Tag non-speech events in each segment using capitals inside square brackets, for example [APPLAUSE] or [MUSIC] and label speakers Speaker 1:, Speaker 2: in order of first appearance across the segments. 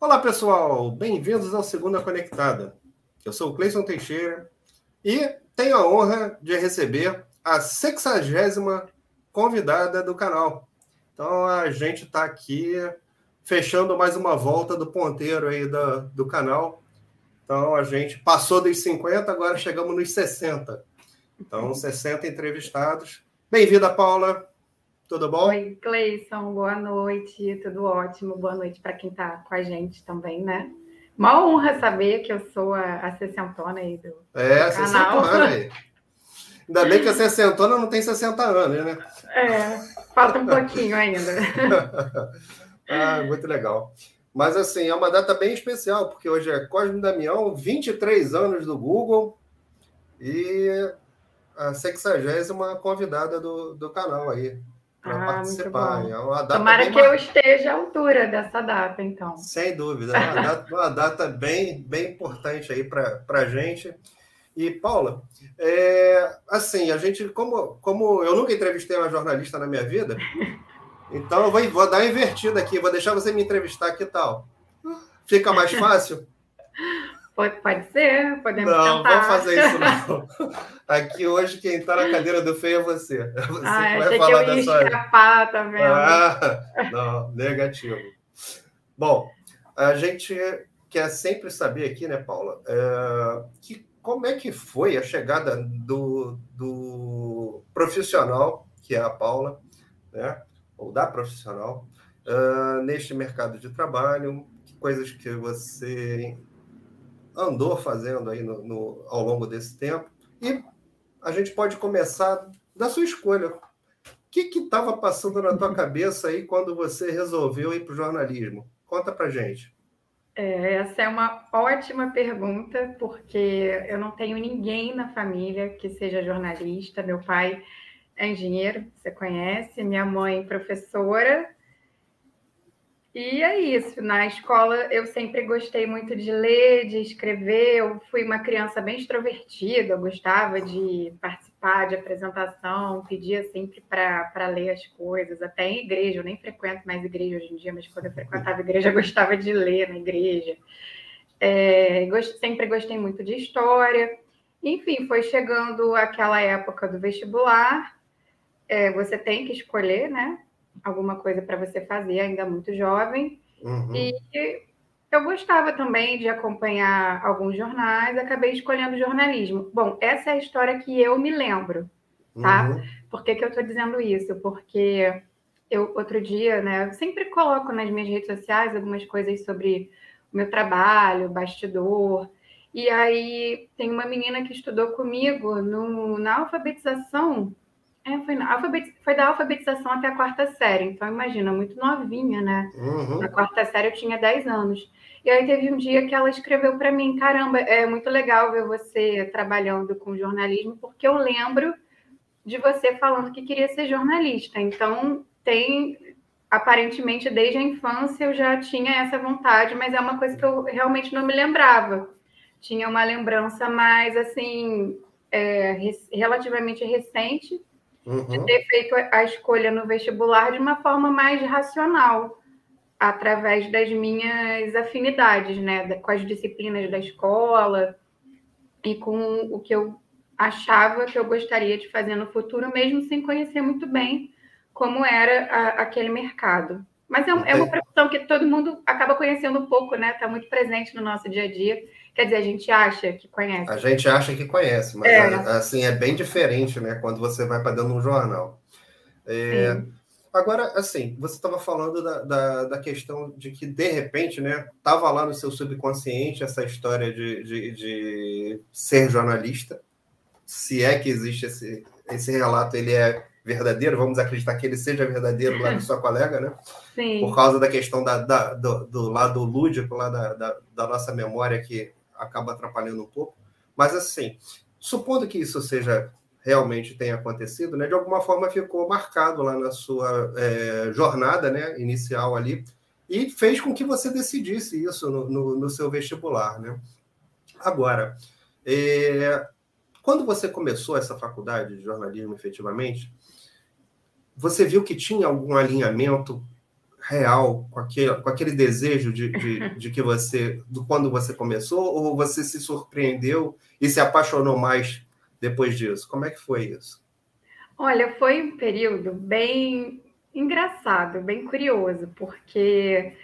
Speaker 1: Olá, pessoal! Bem-vindos ao Segunda Conectada. Eu sou o Cleison Teixeira e tenho a honra de receber a sexagésima convidada do canal. Então, a gente está aqui fechando mais uma volta do ponteiro aí do, do canal. Então, a gente passou dos 50, agora chegamos nos 60. Então, 60 entrevistados. Bem-vinda, Paula. Tudo bom?
Speaker 2: Oi, Cleison, boa noite, tudo ótimo. Boa noite para quem está com a gente também, né? Uma honra saber que eu sou a, a sessentona aí do,
Speaker 1: é, do canal. aí. Ainda bem que a sessentona não tem 60 anos, né?
Speaker 2: É, falta um pouquinho ainda. [LAUGHS]
Speaker 1: ah, muito legal. Mas, assim, é uma data bem especial, porque hoje é Cosme Damião, 23 anos do Google e a sexagésima convidada do, do canal aí para ah, participar. É
Speaker 2: uma data Tomara que eu esteja à altura dessa data, então.
Speaker 1: Sem dúvida, é uma data, uma data bem, bem importante aí para a gente. E, Paula, é, assim, a gente, como, como eu nunca entrevistei uma jornalista na minha vida, [LAUGHS] então eu vou, vou dar invertida aqui, vou deixar você me entrevistar, que tal? Fica mais fácil?
Speaker 2: Pode, pode ser, podemos
Speaker 1: não,
Speaker 2: tentar.
Speaker 1: Não, vamos fazer isso [LAUGHS] não. Aqui hoje quem está na cadeira do feio é você. [LAUGHS] Você
Speaker 2: ah, que vai falar que eu ia sua... escapar, tá vendo?
Speaker 1: Ah, [LAUGHS] não, negativo. Bom, a gente quer sempre saber aqui, né, Paula, é, que, como é que foi a chegada do, do profissional, que é a Paula, né, ou da profissional, uh, neste mercado de trabalho, coisas que você andou fazendo aí no, no, ao longo desse tempo. E a gente pode começar da sua escolha. O que estava passando na tua cabeça aí quando você resolveu ir para o jornalismo? Conta para gente.
Speaker 2: É, essa é uma ótima pergunta, porque eu não tenho ninguém na família que seja jornalista. Meu pai é engenheiro, você conhece, minha mãe professora, e é isso. Na escola eu sempre gostei muito de ler, de escrever. Eu fui uma criança bem extrovertida, eu gostava de participar de apresentação, pedia sempre para ler as coisas, até em igreja. Eu nem frequento mais igreja hoje em dia, mas quando eu frequentava igreja, eu gostava de ler na igreja. É, sempre gostei muito de história. Enfim, foi chegando aquela época do vestibular. É, você tem que escolher, né? Alguma coisa para você fazer, ainda muito jovem. Uhum. E eu gostava também de acompanhar alguns jornais, acabei escolhendo jornalismo. Bom, essa é a história que eu me lembro, tá? Uhum. Por que, que eu estou dizendo isso? Porque eu, outro dia, né, sempre coloco nas minhas redes sociais algumas coisas sobre o meu trabalho, bastidor. E aí tem uma menina que estudou comigo no, na alfabetização é, foi, foi da alfabetização até a quarta série, então imagina, muito novinha, né? Uhum. Na quarta série eu tinha 10 anos. E aí teve um dia que ela escreveu para mim: caramba, é muito legal ver você trabalhando com jornalismo, porque eu lembro de você falando que queria ser jornalista. Então, tem. Aparentemente, desde a infância eu já tinha essa vontade, mas é uma coisa que eu realmente não me lembrava. Tinha uma lembrança mais, assim, é, relativamente recente uhum. de ter feito a escolha no vestibular de uma forma mais racional, através das minhas afinidades, né, com as disciplinas da escola e com o que eu achava que eu gostaria de fazer no futuro, mesmo sem conhecer muito bem como era a, aquele mercado. Mas é, é, uma profissão que todo mundo acaba conhecendo um pouco, né? Está muito presente no nosso dia a dia. Quer dizer, a gente acha que conhece.
Speaker 1: A gente acha que conhece, mas é. assim é bem diferente, né? Quando você vai para dentro de um jornal. É, agora, assim, você estava falando da, da, da, questão de que, de repente, né, estava lá no seu subconsciente essa história de, de, de, ser jornalista. Se é que existe esse, esse relato, ele é verdadeiro, vamos acreditar que ele seja verdadeiro lá do [LAUGHS] sua colega, né? Sim. Por causa da questão da, da do, do, lado lúdico, lá da, da, da nossa memória, que acaba atrapalhando um pouco. Mas, assim, supondo que isso seja realmente tenha acontecido, né, de alguma forma ficou marcado lá na sua é, jornada né, inicial ali e fez com que você decidisse isso no, no, no seu vestibular. Né? Agora, é, quando você começou essa faculdade de jornalismo efetivamente, você viu que tinha algum alinhamento real com aquele, com aquele desejo de, de, [LAUGHS] de que você, do quando você começou, ou você se surpreendeu e se apaixonou mais depois disso? Como é que foi isso?
Speaker 2: Olha, foi um período bem engraçado, bem curioso, porque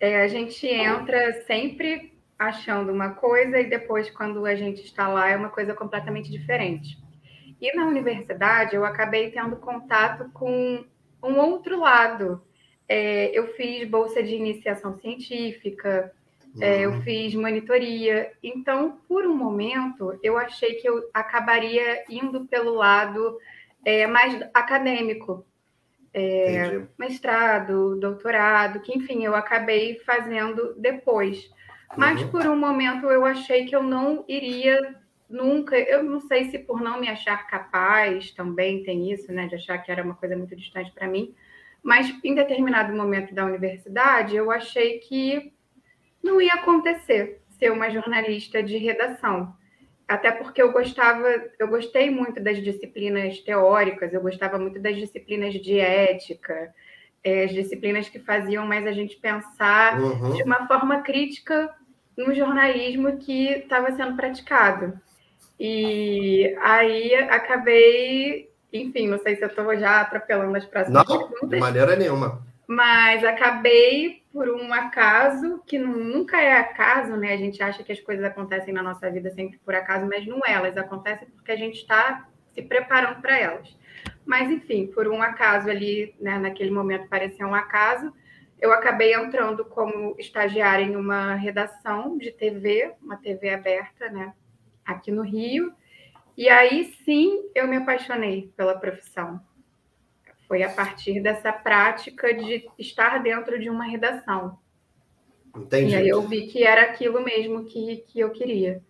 Speaker 2: é, a gente entra sempre achando uma coisa e depois, quando a gente está lá, é uma coisa completamente diferente. E na universidade, eu acabei tendo contato com um outro lado. É, eu fiz bolsa de iniciação científica, uhum. é, eu uhum. fiz monitoria. Então, por um momento, eu achei que eu acabaria indo pelo lado é, mais acadêmico. É, mestrado, doutorado, que enfim, eu acabei fazendo depois. Mas uhum. por um momento eu achei que eu não iria nunca, eu não sei se por não me achar capaz também tem isso, né, de achar que era uma coisa muito distante para mim, mas em determinado momento da universidade eu achei que não ia acontecer ser uma jornalista de redação. Até porque eu gostava, eu gostei muito das disciplinas teóricas, eu gostava muito das disciplinas de ética, é, as disciplinas que faziam mais a gente pensar uhum. de uma forma crítica no jornalismo que estava sendo praticado. E aí acabei, enfim, não sei se eu estou já atropelando as próximas
Speaker 1: não, perguntas. De maneira nenhuma.
Speaker 2: Mas acabei por um acaso, que nunca é acaso, né? A gente acha que as coisas acontecem na nossa vida sempre por acaso, mas não é. Elas acontecem porque a gente está se preparando para elas. Mas, enfim, por um acaso ali, né, naquele momento parecia um acaso, eu acabei entrando como estagiária em uma redação de TV, uma TV aberta, né? aqui no Rio. E aí sim eu me apaixonei pela profissão. Foi a partir dessa prática de estar dentro de uma redação. Entendi. E aí eu vi que era aquilo mesmo que, que eu queria.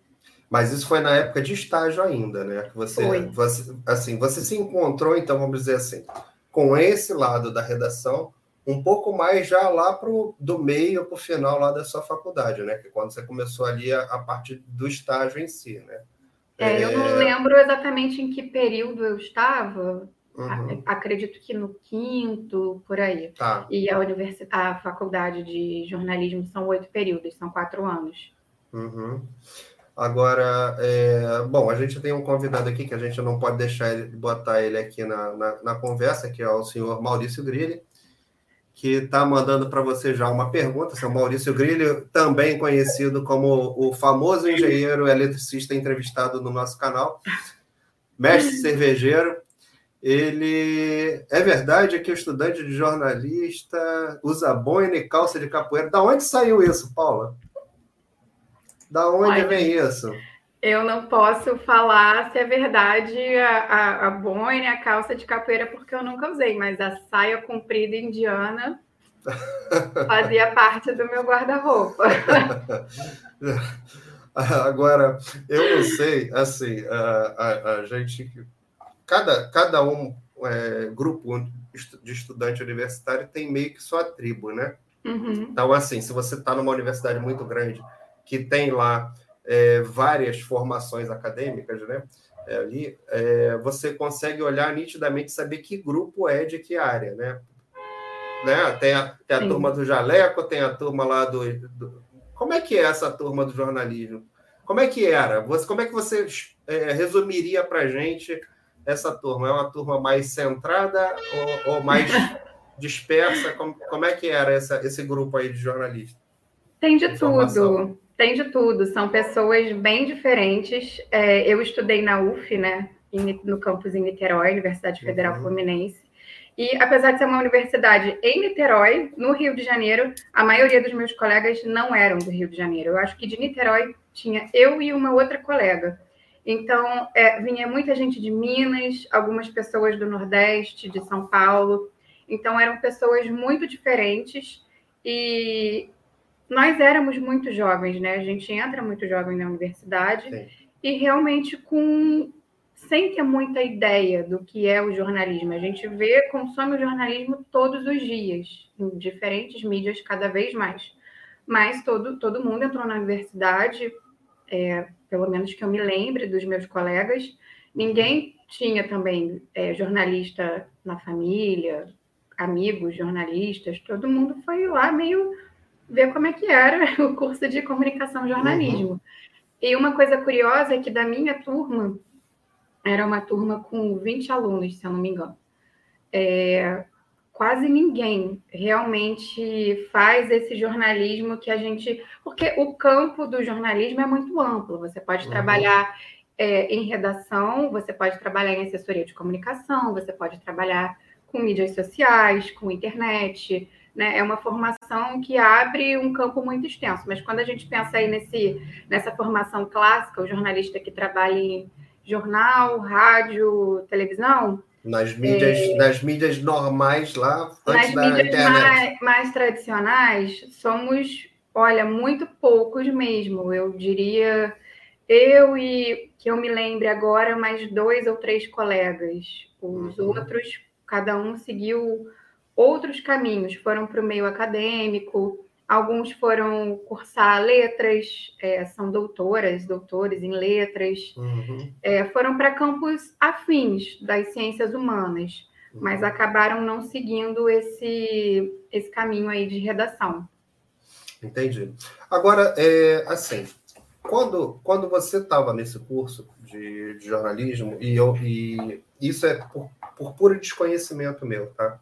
Speaker 1: Mas isso foi na época de estágio ainda, né? Que você, foi. você, assim, você se encontrou, então, vamos dizer assim, com esse lado da redação, um pouco mais já lá pro, do meio para o final lá da sua faculdade, né? Que quando você começou ali a, a parte do estágio em si, né?
Speaker 2: É, é... eu não lembro exatamente em que período eu estava. Uhum. Acredito que no quinto, por aí. Tá. E a, universidade, a faculdade de jornalismo são oito períodos, são quatro anos.
Speaker 1: Uhum. Agora, é, bom, a gente tem um convidado aqui que a gente não pode deixar ele, botar ele aqui na, na, na conversa, que é o senhor Maurício Grilli que está mandando para você já uma pergunta, seu Maurício Grilho, também conhecido como o famoso engenheiro eletricista entrevistado no nosso canal, mestre cervejeiro. Ele é verdade que o estudante de jornalista usa boina e calça de capoeira. Da onde saiu isso, Paula? Da onde Olha, vem isso?
Speaker 2: Eu não posso falar se é verdade a, a, a boina, a calça de capoeira, porque eu nunca usei, mas a saia comprida indiana [LAUGHS] fazia parte do meu guarda-roupa. [LAUGHS]
Speaker 1: Agora, eu não sei, assim, a, a, a gente, cada, cada um é, grupo de estudante universitário tem meio que sua tribo, né? Uhum. Então, assim, se você está numa universidade muito grande que tem lá é, várias formações acadêmicas, né? É, ali, é, você consegue olhar nitidamente saber que grupo é de que área, né? né? Tem a, tem a turma do Jaleco, tem a turma lá do, do, Como é que é essa turma do jornalismo? Como é que era? Você, como é que você é, resumiria para a gente essa turma? É uma turma mais centrada ou, ou mais [LAUGHS] dispersa? Como, como é que era essa, esse grupo aí de jornalistas?
Speaker 2: Tem de tudo. Tem de tudo, são pessoas bem diferentes. É, eu estudei na UF, né, no campus em Niterói, Universidade Federal uhum. Fluminense. E apesar de ser uma universidade em Niterói, no Rio de Janeiro, a maioria dos meus colegas não eram do Rio de Janeiro. Eu acho que de Niterói tinha eu e uma outra colega. Então, é, vinha muita gente de Minas, algumas pessoas do Nordeste, de São Paulo. Então, eram pessoas muito diferentes. E nós éramos muito jovens, né? A gente entra muito jovem na universidade Sim. e realmente com sem ter muita ideia do que é o jornalismo. A gente vê, consome o jornalismo todos os dias, em diferentes mídias cada vez mais. Mas todo, todo mundo entrou na universidade, é, pelo menos que eu me lembre dos meus colegas, ninguém tinha também é, jornalista na família, amigos, jornalistas, todo mundo foi lá meio ver como é que era [LAUGHS] o curso de comunicação e jornalismo. Uhum. E uma coisa curiosa é que da minha turma, era uma turma com 20 alunos, se eu não me engano. É, quase ninguém realmente faz esse jornalismo que a gente. Porque o campo do jornalismo é muito amplo. Você pode uhum. trabalhar é, em redação, você pode trabalhar em assessoria de comunicação, você pode trabalhar com mídias sociais, com internet. Né? É uma formação que abre um campo muito extenso. Mas quando a gente pensa aí nesse, nessa formação clássica, o jornalista que trabalha em jornal, rádio, televisão,
Speaker 1: nas mídias, é, nas mídias normais lá,
Speaker 2: antes nas da mídias internet. Mais, mais tradicionais, somos, olha, muito poucos mesmo. Eu diria, eu e que eu me lembre agora, mais dois ou três colegas. Os uhum. outros, cada um seguiu outros caminhos, foram para o meio acadêmico, Alguns foram cursar letras, é, são doutoras, doutores em letras, uhum. é, foram para campos afins das ciências humanas, uhum. mas acabaram não seguindo esse, esse caminho aí de redação.
Speaker 1: Entendi. Agora, é, assim, quando, quando você estava nesse curso de, de, jornalismo, e, eu, e isso é por, por puro desconhecimento meu, tá?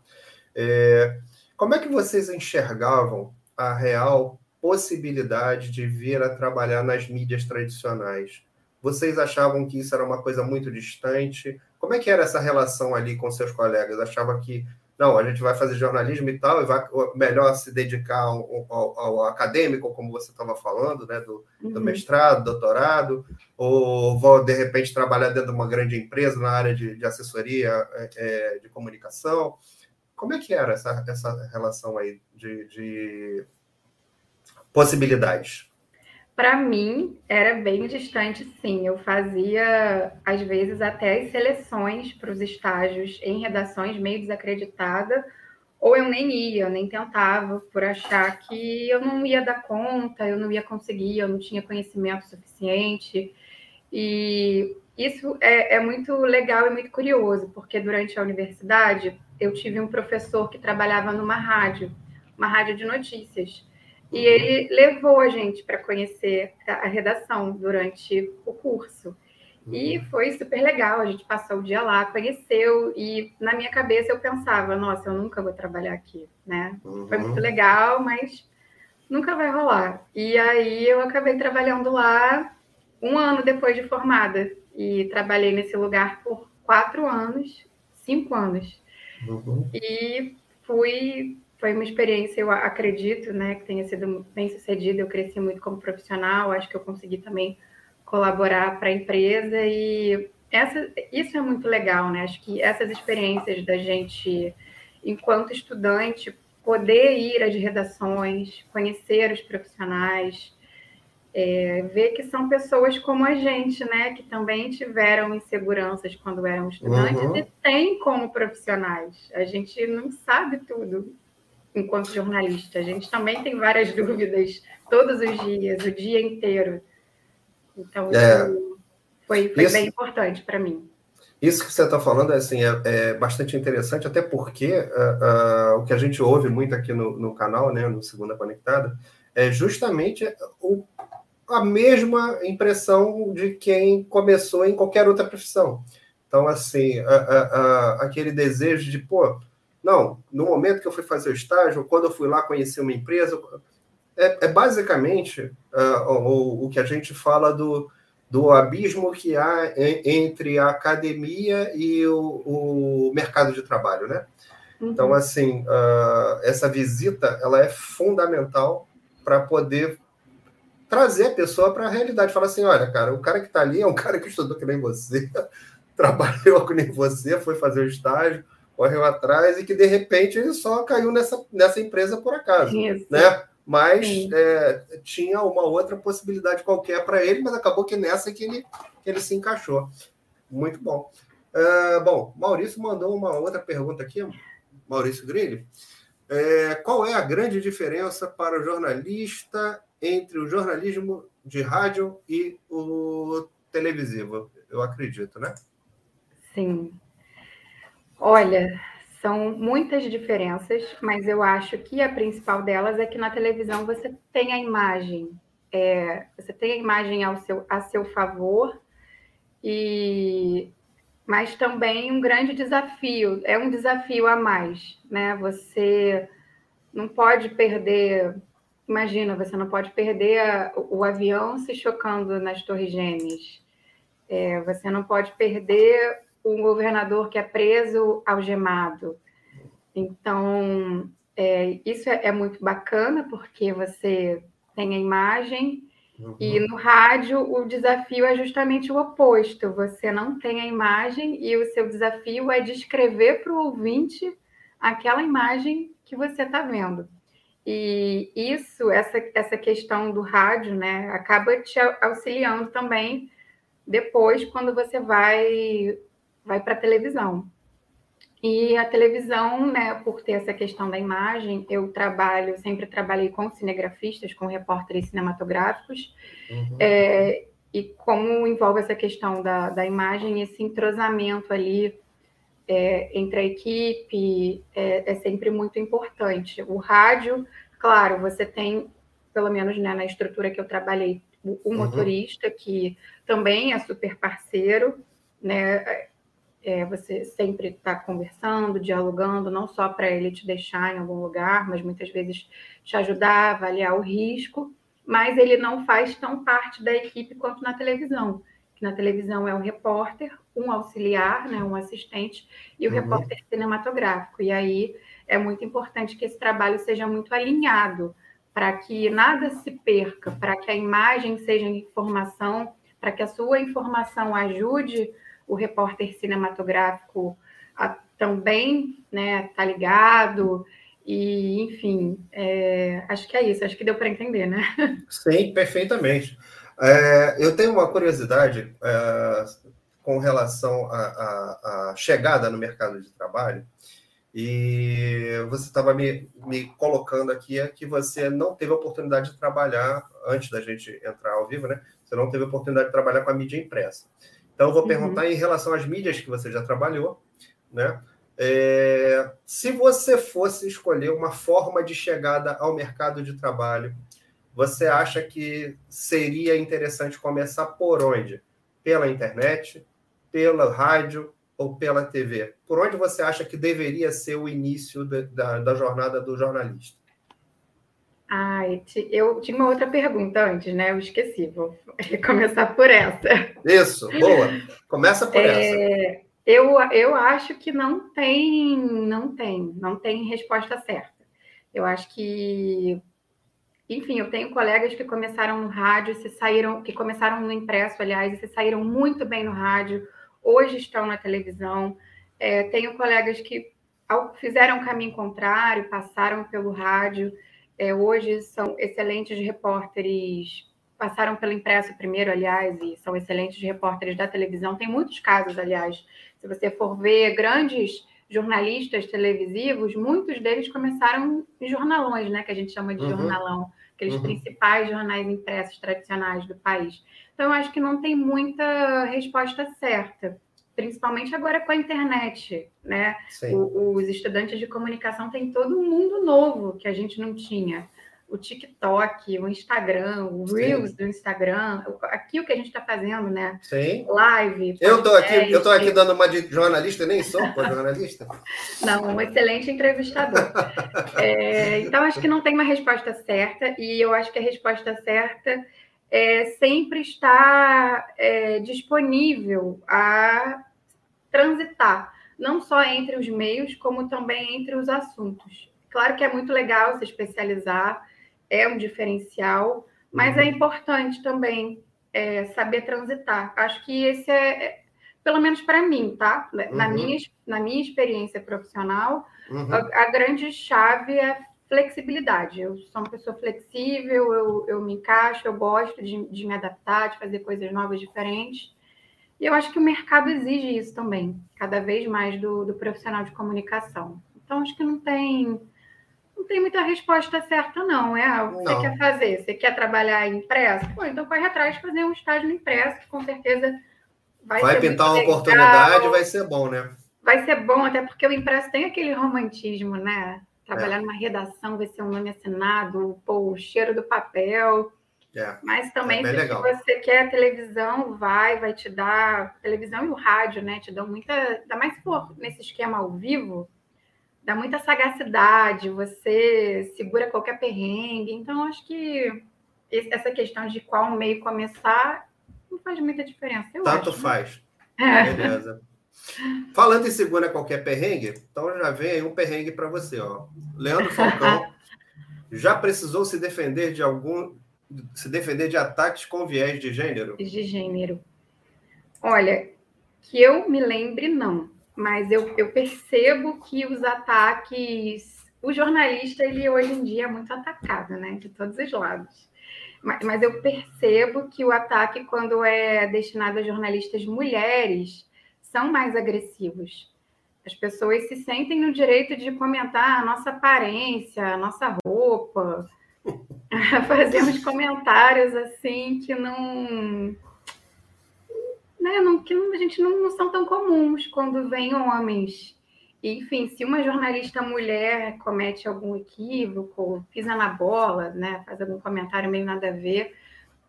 Speaker 1: É, como é que vocês enxergavam a real possibilidade de vir a trabalhar nas mídias tradicionais? Vocês achavam que isso era uma coisa muito distante? Como é que era essa relação ali com seus colegas? Achava que não, a gente vai fazer jornalismo e tal, e vai melhor se dedicar ao, ao, ao acadêmico, como você estava falando, né, do, do, uhum. mestrado, doutorado, ou vou de repente trabalhar dentro de uma grande empresa na área de, de assessoria é, é de comunicação. Como é que era essa, essa relação aí de, de possibilidades?
Speaker 2: Para mim, era bem distante, sim. Eu fazia, às vezes, até as seleções para os estágios em redações meio desacreditada, ou eu nem ia, eu nem tentava, por achar que eu não ia dar conta, eu não ia conseguir, eu não tinha conhecimento suficiente. E isso é, é muito legal e muito curioso, porque durante a universidade eu tive um professor que trabalhava numa rádio, uma rádio de notícias. E uhum. ele levou a gente para conhecer a redação durante o curso. E uhum. foi super legal, a gente passou o dia lá, conheceu, e na minha cabeça eu pensava, nossa, eu nunca vou trabalhar aqui, né? Uhum. Foi muito legal, mas nunca vai rolar. E aí eu acabei trabalhando lá um ano depois de formada, e trabalhei nesse lugar por quatro anos, cinco anos. Uhum. E fui, foi uma experiência, eu acredito, né, que tenha sido bem sucedida. Eu cresci muito como profissional, acho que eu consegui também colaborar para a empresa e essa, isso é muito legal, né? Acho que essas experiências da gente, enquanto estudante, poder ir às redações, conhecer os profissionais, é, ver que são pessoas como a gente, né, que também tiveram inseguranças quando eram estudantes uhum. e têm como profissionais. A gente não sabe tudo enquanto jornalista. A gente também tem várias [LAUGHS] dúvidas todos os dias, o dia inteiro. Então, é. foi, foi isso, bem importante para mim.
Speaker 1: Isso que você está falando assim, é, é, bastante interessante, até porque uh, uh, o que a gente ouve muito aqui no, no canal, né, no Segunda Conectada, é justamente o a mesma impressão de quem começou em qualquer outra profissão. Então, assim, a, a, a, aquele desejo de, pô, não, no momento que eu fui fazer o estágio, quando eu fui lá conhecer uma empresa, é, é basicamente uh, o, o que a gente fala do, do abismo que há entre a academia e o, o mercado de trabalho, né? Uhum. Então, assim, uh, essa visita, ela é fundamental para poder trazer a pessoa para a realidade. Falar assim: olha, cara, o cara que está ali é um cara que estudou que nem você, [LAUGHS] trabalhou que nem você, foi fazer o estágio, correu atrás e que de repente ele só caiu nessa, nessa empresa por acaso. Isso. Né? Mas é, tinha uma outra possibilidade qualquer para ele, mas acabou que nessa que ele, que ele se encaixou. Muito bom. Uh, bom, Maurício mandou uma outra pergunta aqui, Maurício Grilli. É, qual é a grande diferença para o jornalista entre o jornalismo de rádio e o televisivo, eu acredito, né?
Speaker 2: Sim. Olha, são muitas diferenças, mas eu acho que a principal delas é que na televisão você tem a imagem, é, você tem a imagem ao seu, a seu favor, e mas também um grande desafio, é um desafio a mais, né? Você não pode perder, imagina, você não pode perder a, o avião se chocando nas torres gêmeas, é, você não pode perder um governador que é preso algemado. Então, é, isso é, é, muito bacana, porque você tem a imagem, uhum. e no rádio o desafio é justamente o oposto. Você não tem a imagem e o seu desafio é descrever para o ouvinte aquela imagem que você está vendo. E isso, essa, essa questão do rádio, né, acaba te auxiliando também depois quando você vai vai para a televisão. E a televisão, né, por ter essa questão da imagem, eu trabalho, sempre trabalhei com cinegrafistas, com repórteres cinematográficos, uhum. é, e como envolve essa questão da, da imagem, esse entrosamento ali é, entre a equipe é, é, sempre muito importante. O rádio, claro, você tem, pelo menos né, na estrutura que eu trabalhei, o, o uhum. motorista, que também é super parceiro, né? é, você sempre está conversando, dialogando, não só para ele te deixar em algum lugar, mas muitas vezes te ajudar a avaliar o risco, mas ele não faz tão parte da equipe quanto na televisão. Na televisão é um repórter, um auxiliar, né, um assistente, e o uhum. repórter cinematográfico. E aí é muito importante que esse trabalho seja muito alinhado, para que nada se perca, para que a imagem seja informação, para que a sua informação ajude o repórter cinematográfico a, também né, tá ligado. E, enfim, é, acho que é isso, acho que deu para entender, né?
Speaker 1: Sim, perfeitamente. É, eu tenho uma curiosidade é, com relação à chegada no mercado de trabalho, e você estava me, me colocando aqui é que você não teve a oportunidade de trabalhar, antes da gente entrar ao vivo, né? Você não teve a oportunidade de trabalhar com a mídia impressa. Então, eu vou uhum. perguntar em relação às mídias que você já trabalhou, né? É, se você fosse escolher uma forma de chegada ao mercado de trabalho, você acha que seria interessante começar por onde? Pela internet, pela rádio ou pela TV? Por onde você acha que deveria ser o início da, da, da jornada do jornalista?
Speaker 2: Ah, eu tinha uma outra pergunta antes, né? Eu esqueci, vou [LAUGHS] começar por essa.
Speaker 1: Isso, boa. Começa por é,
Speaker 2: essa. Eu, eu acho que não tem, não tem, não tem resposta certa. Eu acho que, enfim, eu tenho colegas que começaram no rádio, se saíram, que começaram no impresso, aliás, e se saíram muito bem no rádio, hoje estão na televisão. É, tenho colegas que fizeram o caminho contrário, passaram pelo rádio é, hoje são excelentes repórteres, passaram pelo impresso primeiro, aliás, e são excelentes repórteres da televisão. Tem muitos casos, aliás, se você for ver grandes jornalistas televisivos, muitos deles começaram em jornalões, né, que a gente chama de uhum. jornalão, aqueles uhum. principais jornais impressos tradicionais do país. Então, eu acho que não tem muita resposta certa principalmente agora com a internet, né? O, os estudantes de comunicação têm todo um mundo novo que a gente não tinha. O TikTok, o Instagram, o Reels Sim. do Instagram, aqui o que a gente está fazendo, né?
Speaker 1: Sim.
Speaker 2: Live.
Speaker 1: Eu estou aqui, eu tô aqui dando uma de jornalista, nem sou jornalista. [LAUGHS]
Speaker 2: não, um excelente entrevistador. é, então, acho que não tem uma resposta certa, e eu acho que a resposta certa é, sempre está é, disponível a transitar, não só entre os meios, como também entre os assuntos. Claro que é muito legal se especializar, é um diferencial, mas é uhum. é importante também é, saber transitar. Acho que esse é, é pelo menos para mim, tá? Na, uhum. minha, na minha experiência profissional, uhum. a, a grande chave é flexibilidade. Eu sou uma pessoa flexível, eu, eu me encaixo, eu gosto de, de me adaptar, de fazer coisas novas, diferentes. E eu acho que o mercado exige isso também, cada vez mais do, do profissional de comunicação. Então, acho que não tem não tem muita resposta certa, não. É o que você quer fazer. Você quer trabalhar impresso? Pô, então corre atrás de fazer um estágio no impresso, que com certeza
Speaker 1: vai, vai pintar uma legal. oportunidade vai ser bom, né?
Speaker 2: vai ser bom, até porque o impresso tem aquele romantismo, né? Trabalhar é. numa redação, ver seu nome assinado, pô, o cheiro do papel. É. Mas também, é se você quer televisão, vai, vai te dar. Televisão e o rádio, né? Te dão muita. Ainda mais por nesse esquema ao vivo, dá muita sagacidade, você segura qualquer perrengue. Então, acho que essa questão de qual meio começar não faz muita diferença.
Speaker 1: Tanto
Speaker 2: acho,
Speaker 1: né? faz. Né? Beleza. Falando em segura qualquer perrengue, então já vem aí um perrengue para você, ó. Leandro Falcão [LAUGHS] já precisou se defender de algum se defender de ataques com viés de gênero?
Speaker 2: De gênero. Olha, que eu me lembre, não. Mas eu, eu percebo que os ataques. O jornalista, ele hoje em dia é muito atacado, né? De todos os lados. Mas, mas eu percebo que o ataque, quando é destinado a jornalistas mulheres, são mais agressivos. As pessoas se sentem no direito de comentar a nossa aparência, a nossa roupa, [LAUGHS] fazemos comentários assim que não. Né, não que a gente não, não, são tão comuns quando vêm homens. E, enfim, se uma jornalista mulher comete algum equívoco, pisa na bola, né, faz algum comentário meio nada a ver,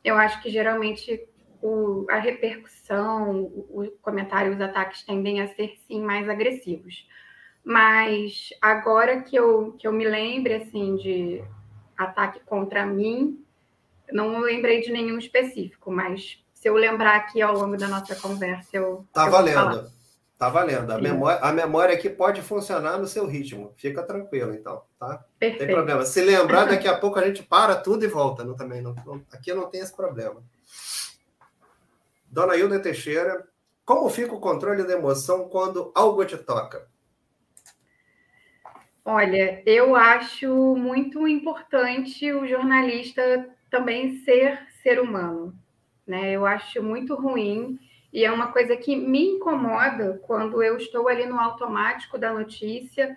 Speaker 2: eu acho que geralmente o, a repercussão, o, o comentário, os ataques tendem a ser sim mais agressivos. Mas agora que eu, que eu me lembre assim de ataque contra mim, não lembrei de nenhum específico, mas se eu lembrar aqui ao longo da nossa conversa, eu.
Speaker 1: Tá
Speaker 2: eu
Speaker 1: valendo. Tá valendo. A memória, a memória aqui pode funcionar no seu ritmo. Fica tranquilo, então, tá? Perfeito. Tem problema. Se lembrar, daqui a pouco a gente para tudo e volta. Não, também não, não, aqui não tem esse problema. Dona Hilda Teixeira, como fica o controle da emoção quando algo te toca?
Speaker 2: Olha, eu acho muito importante o jornalista também ser ser humano, né? Eu acho muito ruim e é uma coisa que me incomoda quando eu estou ali no automático da notícia,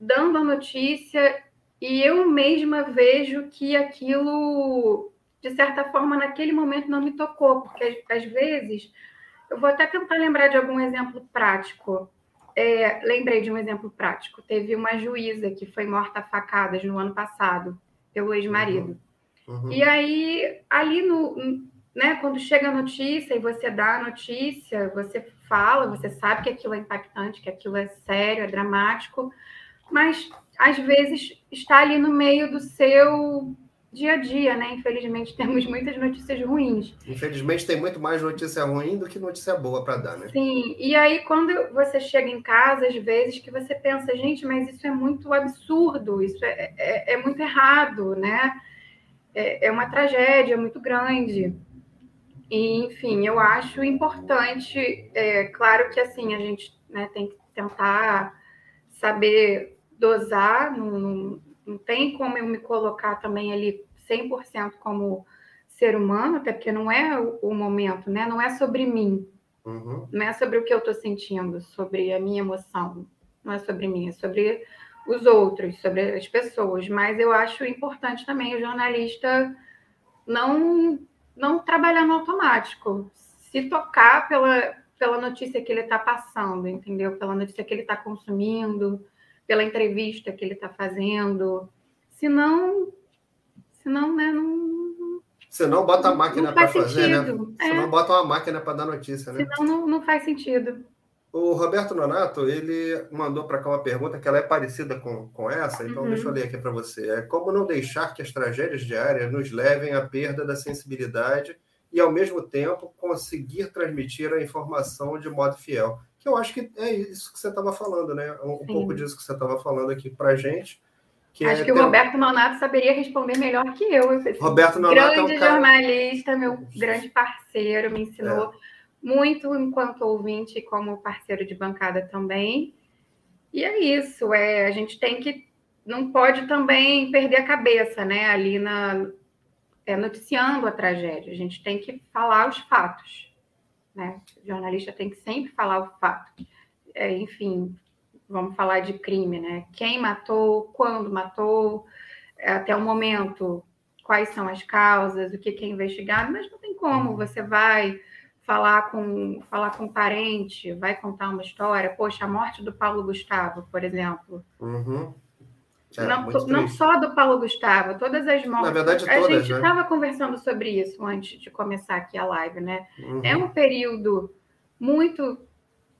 Speaker 2: dando a notícia e eu mesma vejo que aquilo, de certa forma, naquele momento não me tocou, porque às vezes eu vou até tentar lembrar de algum exemplo prático. É, lembrei de um exemplo prático. Teve uma juíza que foi morta a facadas no ano passado pelo ex-marido. Uhum. Uhum. E aí, ali no, né, quando chega a notícia e você dá a notícia, você fala, você sabe que aquilo é impactante, que aquilo é sério, é dramático, mas às vezes está ali no meio do seu dia a dia, né? Infelizmente, [LAUGHS] temos muitas notícias ruins.
Speaker 1: Infelizmente, tem muito mais notícia ruim do que notícia boa para dar, né?
Speaker 2: Sim, e aí quando você chega em casa, às vezes, que você pensa, gente, mas isso é muito absurdo, isso é, é, é muito errado, né? É, é uma tragédia muito grande. E, enfim, eu acho importante, é, claro que assim, a gente né, tem que tentar saber dosar, não, não, não tem como eu me colocar também ali 100% como ser humano, até porque não é o, o momento, né? Não é sobre mim, uhum. não é sobre o que eu estou sentindo, sobre a minha emoção, não é sobre mim, é sobre os outros, sobre as pessoas. Mas eu acho importante também o jornalista não não trabalhar no automático, se tocar pela, pela notícia que ele está passando, entendeu? Pela notícia que ele está consumindo, pela entrevista que ele está fazendo. Senão, senão, né, não.
Speaker 1: Você não bota a máquina para fazer, né? Você é. não bota uma máquina para dar notícia, né?
Speaker 2: Senão não, não faz sentido.
Speaker 1: O Roberto Nonato, ele mandou para cá uma pergunta que ela é parecida com, com essa, então uhum. deixa eu ler aqui para você. É como não deixar que as tragédias diárias nos levem à perda da sensibilidade e, ao mesmo tempo, conseguir transmitir a informação de modo fiel? Que eu acho que é isso que você estava falando, né? Um, um pouco disso que você estava falando aqui para a gente.
Speaker 2: Que Acho é que o Roberto Nonato saberia responder melhor que eu.
Speaker 1: Roberto Nonato
Speaker 2: grande é um cara... jornalista, meu grande parceiro, me ensinou é. Muito enquanto ouvinte e como parceiro de bancada também. E é isso, é, a gente tem que não pode também perder a cabeça, né? Ali na é, noticiando a tragédia, a gente tem que falar os fatos, né? O jornalista tem que sempre falar o fato. É, enfim, vamos falar de crime, né? Quem matou, quando matou, até o momento, quais são as causas, o que é investigado, mas não tem como, você vai, falar com falar com um parente, vai contar uma história. Poxa, a morte do Paulo Gustavo, por exemplo.
Speaker 1: Uhum.
Speaker 2: É, não, não, só do Paulo Gustavo, todas as mortes.
Speaker 1: Na verdade,
Speaker 2: todas,
Speaker 1: a
Speaker 2: gente estava
Speaker 1: né?
Speaker 2: conversando sobre isso antes de começar aqui a live, né?
Speaker 1: Uhum.
Speaker 2: É um período muito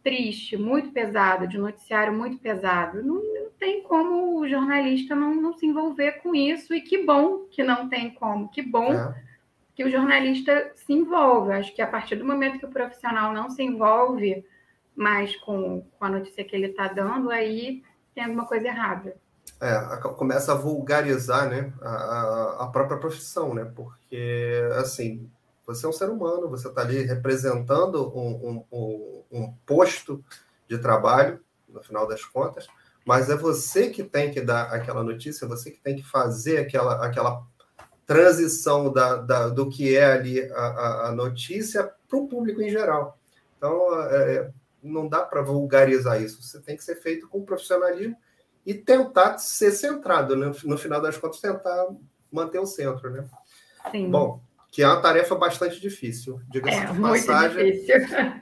Speaker 2: triste, muito pesado, de noticiário muito pesado. Não, não tem como o jornalista não, não, se envolver com isso, e que bom que não tem como, que bom é. Que o jornalista se envolve. Acho que a partir do momento que o profissional não se envolve mais com, com a notícia que ele está dando, aí tem alguma coisa errada.
Speaker 1: É, começa a vulgarizar né, a, a própria profissão, né? Porque, assim, você é um ser humano, você está ali representando um, um, um, posto de trabalho, no final das contas, mas é você que tem que dar aquela notícia, você que tem que fazer aquela, aquela transição da, da do que é ali a, a notícia para o público em geral. Então, é, não dá para vulgarizar isso, você tem que ser feito com profissionalismo e tentar ser centrado, né? no final das contas, tentar manter o centro. Né?
Speaker 2: Sim.
Speaker 1: Bom, que é uma tarefa bastante difícil, diga-se
Speaker 2: é,
Speaker 1: de passagem.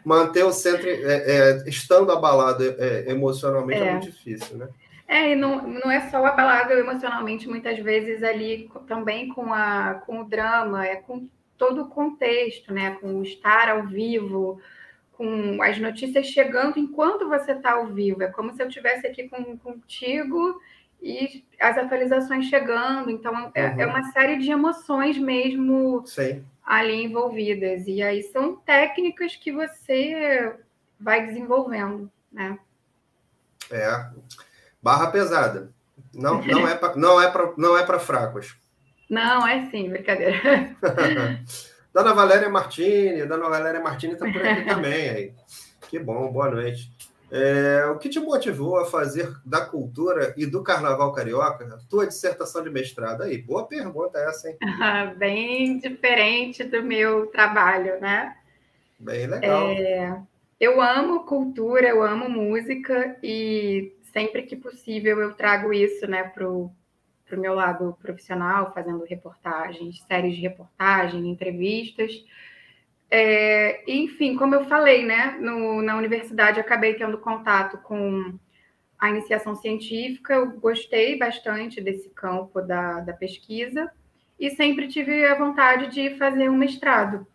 Speaker 1: Manter o centro é, é, estando abalado é, emocionalmente é. é. muito difícil, né?
Speaker 2: É, e não, não é só abalado emocionalmente, muitas vezes ali também com, a, com o drama, é com todo o contexto, né? Com o estar ao vivo, com as notícias chegando enquanto você está ao vivo. É como se eu estivesse aqui com, contigo e as atualizações chegando. Então, é, é uhum. é uma série de emoções mesmo
Speaker 1: Sim.
Speaker 2: ali envolvidas. E aí são técnicas que você vai desenvolvendo, né?
Speaker 1: É. Barra pesada. Não, não é para não é para não é para fracos.
Speaker 2: Não, é sim, brincadeira. [LAUGHS]
Speaker 1: Dona Valéria Martini, Dona Valéria Martini está por aqui também. Aí. Que bom, boa noite. É, o que te motivou a fazer da cultura e do carnaval carioca tua dissertação de mestrado? Aí, boa pergunta essa, hein? [LAUGHS]
Speaker 2: Bem diferente do meu trabalho, né?
Speaker 1: Bem legal.
Speaker 2: É, eu amo cultura, eu amo música e sempre que possível eu trago isso, né, para o meu lado profissional, fazendo reportagens, séries de reportagem, entrevistas. É, enfim, como eu falei, né, no, na universidade acabei tendo contato com a iniciação científica, eu gostei bastante desse campo da, da pesquisa e sempre tive a vontade de fazer um mestrado.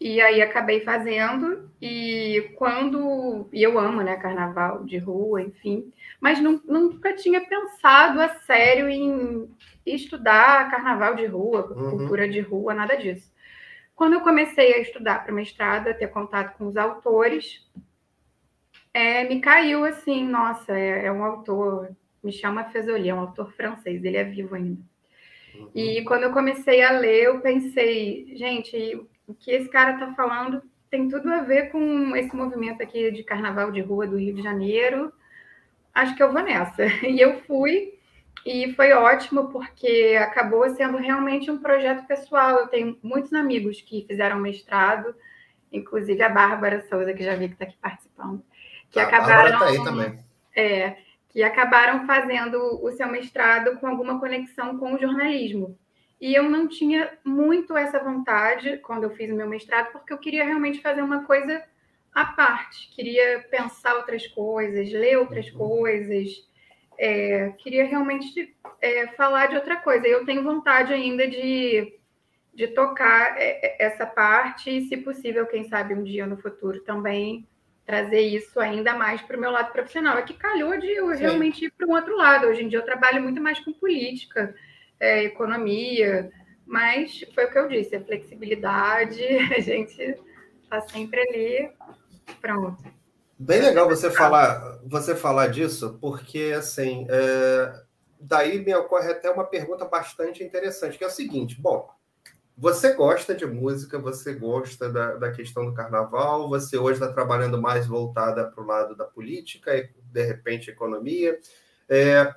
Speaker 2: E aí acabei fazendo, e quando. E eu amo, né? Carnaval de rua, enfim. Mas nunca tinha pensado a sério em estudar carnaval de rua, uhum. cultura de rua, nada disso. Quando eu comecei a estudar para mestrado, a ter contato com os autores, é, me caiu assim, nossa, é, é, um autor, me chama Fesoli, é um autor francês, ele é vivo ainda. Uhum. E quando eu comecei a ler, eu pensei, gente, o que esse cara está falando tem tudo a ver com esse movimento aqui de carnaval de rua do Rio de Janeiro. Acho que eu vou nessa. [LAUGHS] E eu fui, e foi ótimo, porque acabou sendo realmente um projeto pessoal. Eu tenho muitos amigos que fizeram mestrado, inclusive a Bárbara Souza, que já vi que está aqui participando, que
Speaker 1: a
Speaker 2: acabaram.
Speaker 1: Tá aí também.
Speaker 2: É, que acabaram fazendo o seu mestrado com alguma conexão com o jornalismo. E eu não tinha muito essa vontade quando eu fiz o meu mestrado, porque eu queria realmente fazer uma coisa à parte, queria pensar outras coisas, ler outras uhum. coisas, é, queria realmente é, falar de outra coisa. Eu tenho vontade ainda de, de tocar é, é, essa parte e, se possível, quem sabe um dia no futuro também trazer isso ainda mais para o meu lado profissional. É que calhou de eu realmente ir para um outro lado. Hoje em dia eu trabalho muito mais com política é, economia, mas foi o que eu disse, a flexibilidade, [LAUGHS] a gente está sempre ali, pronto.
Speaker 1: Bem legal você falar, você falar disso, porque assim, é, daí me ocorre até uma pergunta bastante interessante, que é o seguinte: bom, você gosta de música, você gosta da, da questão do carnaval, você hoje está trabalhando mais voltada para o lado da política e de repente economia. É,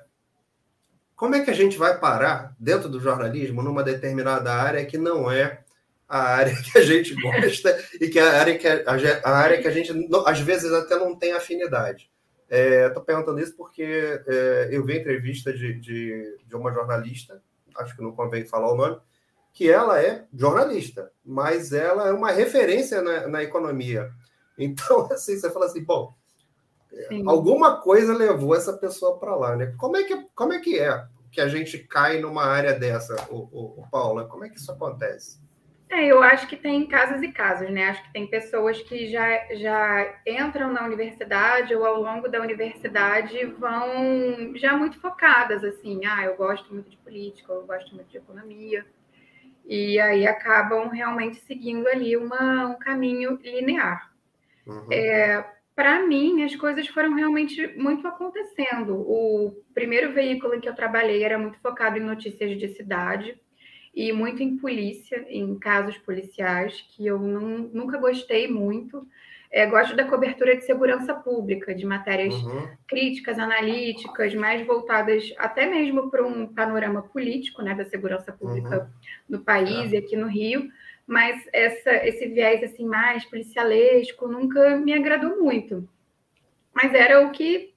Speaker 1: como é que a gente vai parar dentro do jornalismo numa determinada área que não é a área que a gente [LAUGHS] gosta e que é a área que a, a área que a gente às vezes até não tem afinidade? Estou é, perguntando isso porque é, eu vi entrevista de, de, de, uma jornalista, acho que não convém falar o nome, que ela é jornalista, mas ela é uma referência na, na economia. Então, [LAUGHS] assim, você fala assim, bom, Sim. alguma coisa levou essa pessoa para lá, né? Como é, que, como é que é que a gente cai numa área dessa, o, o, o Paula? Como é que isso acontece?
Speaker 2: É, eu acho que tem casos e casos, né? Acho que tem pessoas que já, já entram na universidade ou ao longo da universidade vão já muito focadas, assim, ah, eu gosto muito de política, eu gosto muito de economia, e aí acabam realmente seguindo ali uma, um caminho linear. Uhum. É, Para mim, as coisas foram realmente muito acontecendo. O primeiro veículo em que eu trabalhei era muito focado em notícias de cidade, e muito em polícia, em casos policiais, que eu não, nunca gostei muito. É, gosto da cobertura de segurança pública, de matérias uhum. críticas, analíticas, mais voltadas até mesmo para um panorama político né, da segurança pública uhum. no país é. e aqui no Rio. Mas essa, esse viés assim mais policialesco nunca me agradou muito. Mas era o que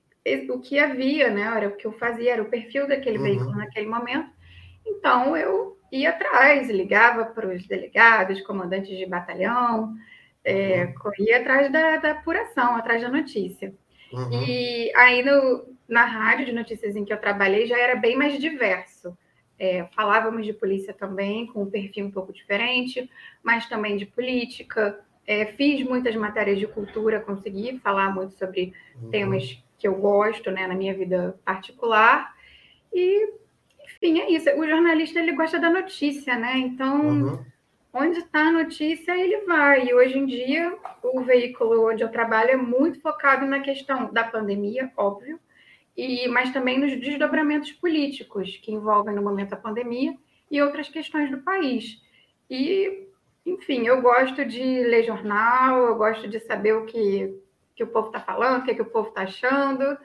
Speaker 2: o que havia, né? Era o que eu fazia, era o perfil daquele uhum. veículo naquele momento. Então eu ia atrás, ligava para os delegados, comandantes de batalhão, é, uhum. corria atrás da, da, apuração, atrás da notícia. Uhum. E aí no, na rádio de notícias em que eu trabalhei já era bem mais diverso. É, falávamos de polícia também, com um perfil um pouco diferente, mas também de política. É, fiz muitas matérias de cultura, consegui falar muito sobre uhum. temas que eu gosto né, na minha vida particular. E enfim, é isso. O jornalista ele gosta da notícia, né? Então, uhum. onde está a notícia, ele vai. E hoje em dia, o veículo onde eu trabalho é muito focado na questão da pandemia, óbvio, e mas também nos desdobramentos políticos que envolvem no momento a pandemia e outras questões do país. E, enfim, eu gosto de ler jornal, eu gosto de saber o que, que o povo está falando, o que, que o povo está achando.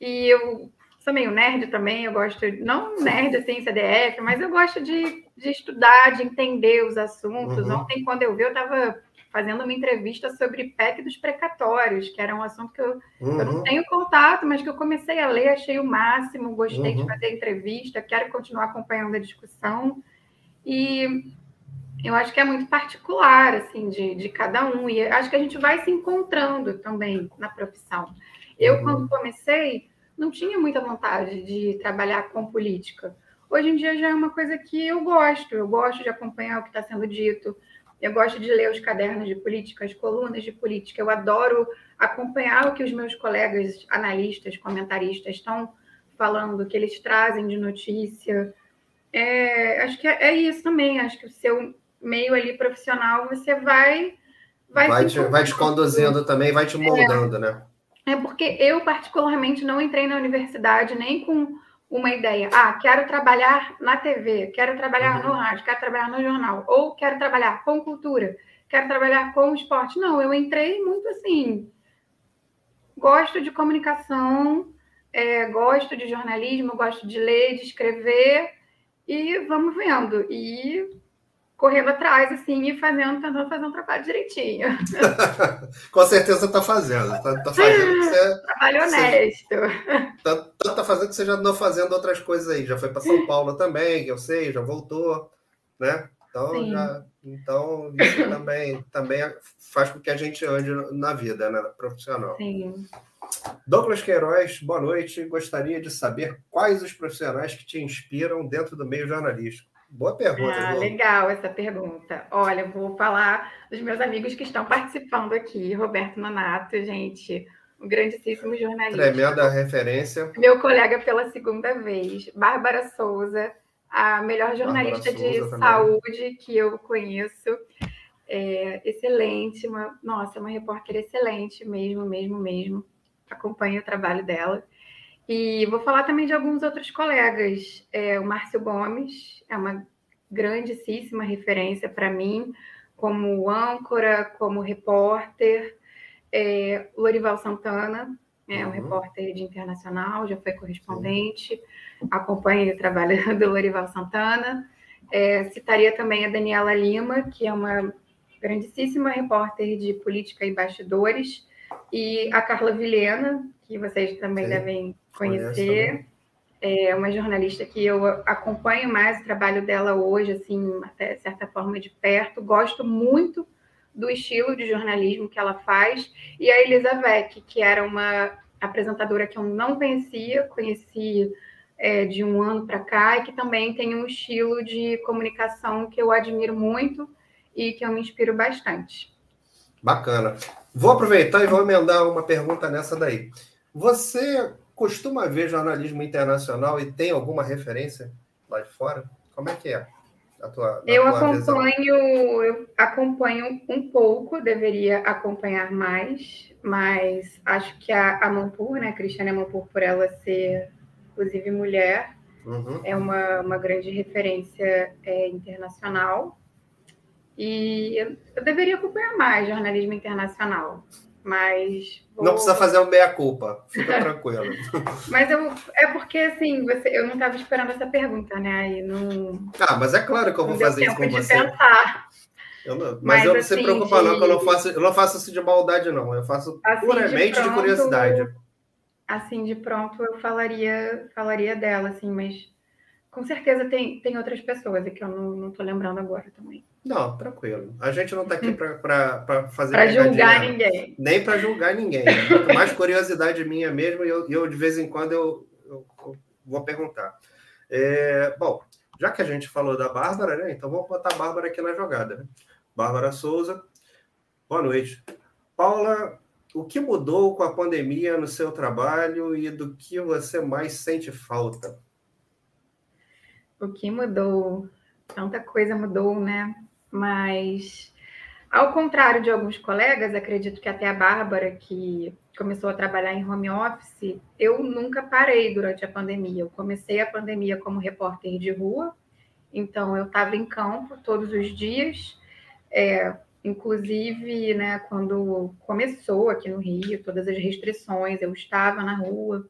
Speaker 2: E eu sou meio nerd também, eu gosto, não nerd assim, CDF, mas eu gosto de, de estudar, de entender os assuntos. Uhum. Ontem, quando eu vi, eu estava fazendo uma entrevista sobre PEC dos precatórios, que era um assunto que eu, uhum. eu não uhum. tenho contato, mas que eu comecei a ler, achei o máximo, gostei uhum. de fazer a entrevista, quero continuar acompanhando a discussão. E eu acho que é muito particular, assim, de, de cada um. E acho que a gente vai se encontrando também na profissão. Eu, quando uhum. comecei, não tinha muita vontade de trabalhar com política. Hoje em dia já é uma coisa que eu gosto, eu gosto de acompanhar o que está sendo dito, eu gosto de ler os cadernos de política, as colunas de política, eu adoro acompanhar o que os meus colegas analistas, comentaristas estão falando, o que eles trazem de notícia. É, acho que é, é, isso também, acho que o seu meio ali profissional, você vai...
Speaker 1: Vai, vai, te, vai te conduzindo também, vai te moldando, é. né?
Speaker 2: É porque eu, particularmente, não entrei na universidade nem com uma ideia. Ah, quero trabalhar na TV, quero trabalhar uhum. no rádio, quero trabalhar no jornal, ou quero trabalhar com cultura, quero trabalhar com esporte. Não, eu entrei muito assim. Gosto de comunicação, é, gosto de jornalismo, gosto de ler, de escrever, e vamos vendo. E correndo atrás, assim, e fazendo, tentando fazer um trabalho direitinho. [LAUGHS]
Speaker 1: Com certeza está fazendo. Está tá fazendo você,
Speaker 2: Trabalho honesto.
Speaker 1: Está tá, tá fazendo que você já andou fazendo outras coisas aí. Já foi para São Paulo também, que eu sei, já voltou, né? Então, já, então isso também, também faz com que a gente ande na vida, né, profissional.
Speaker 2: Sim.
Speaker 1: Douglas Queiroz, boa noite. Gostaria de saber quais os profissionais que te inspiram dentro do meio jornalístico. Boa pergunta.
Speaker 2: Ah, legal essa pergunta. Olha, vou falar dos meus amigos que estão participando aqui. Roberto Nonato, gente, um grandíssimo jornalista.
Speaker 1: Tremenda referência.
Speaker 2: Meu colega pela segunda vez. Bárbara Souza, a melhor jornalista de também. saúde que eu conheço. É, excelente, uma, nossa, uma repórter excelente mesmo, mesmo, mesmo. Acompanho o trabalho dela. E vou falar também de alguns outros colegas. É, o Márcio Gomes é uma grandíssima referência para mim, como âncora, como repórter. É, Lorival Santana é um uhum. repórter de internacional, já foi correspondente, acompanha o trabalho [LAUGHS] do Lorival Santana. É, citaria também a Daniela Lima, que é uma grandíssima repórter de política e bastidores, e a Carla Vilhena, que vocês também Sim. devem conhecer. É uma jornalista que eu acompanho mais o trabalho dela hoje, assim, até certa forma de perto. Gosto muito do estilo de jornalismo que ela faz. E a Elizabeth, que era uma apresentadora que eu não conhecia, conheci é, de um ano para cá, e que também tem um estilo de comunicação que eu admiro muito e que eu me inspiro bastante.
Speaker 1: Bacana. Vou aproveitar e vou emendar uma pergunta nessa daí. Você costuma ver jornalismo internacional e tem alguma referência lá de fora? Como é que é? A tua,
Speaker 2: eu tua acompanho, eu acompanho um pouco, deveria acompanhar mais, mas acho que a, a Mampur, né, a Cristiane Mampur, por ela ser, inclusive, mulher, uhum. é uma, uma grande referência é, internacional. E eu, eu deveria acompanhar mais jornalismo internacional, mas
Speaker 1: vou... não precisa fazer o meia culpa, fica [LAUGHS] tranquilo.
Speaker 2: mas eu, é porque assim, você, eu não estava esperando essa pergunta, né? Aí não.
Speaker 1: Ah, mas é claro que eu vou fazer isso com você. Pensar. Eu não, mas, mas, eu não assim, se preocupa, de... não, que eu não faço, eu não faço isso de maldade, não. Eu faço assim, puramente de, pronto, de, curiosidade.
Speaker 2: Assim, de pronto, eu falaria, falaria dela, assim, mas com certeza tem, tem outras pessoas, é que eu não estou lembrando agora também.
Speaker 1: Não, tranquilo. A gente não está aqui para fazer.
Speaker 2: para julgar ninguém.
Speaker 1: Nem para julgar ninguém. Mais curiosidade minha mesmo, e eu, eu, de vez em quando eu, eu, eu vou perguntar. É, bom, já que a gente falou da Bárbara, né? Então vamos botar a Bárbara aqui na jogada. Né? Bárbara Souza, boa noite. Paula, o que mudou com a pandemia no seu trabalho e do que você mais sente falta?
Speaker 2: O que mudou? Tanta coisa mudou, né? Mas, ao contrário de alguns colegas, acredito que até a Bárbara, que começou a trabalhar em home office, eu nunca parei durante a pandemia. Eu comecei a pandemia como repórter de rua, então eu estava em campo todos os dias. É, inclusive, né, quando começou aqui no Rio, todas as restrições, eu estava na rua,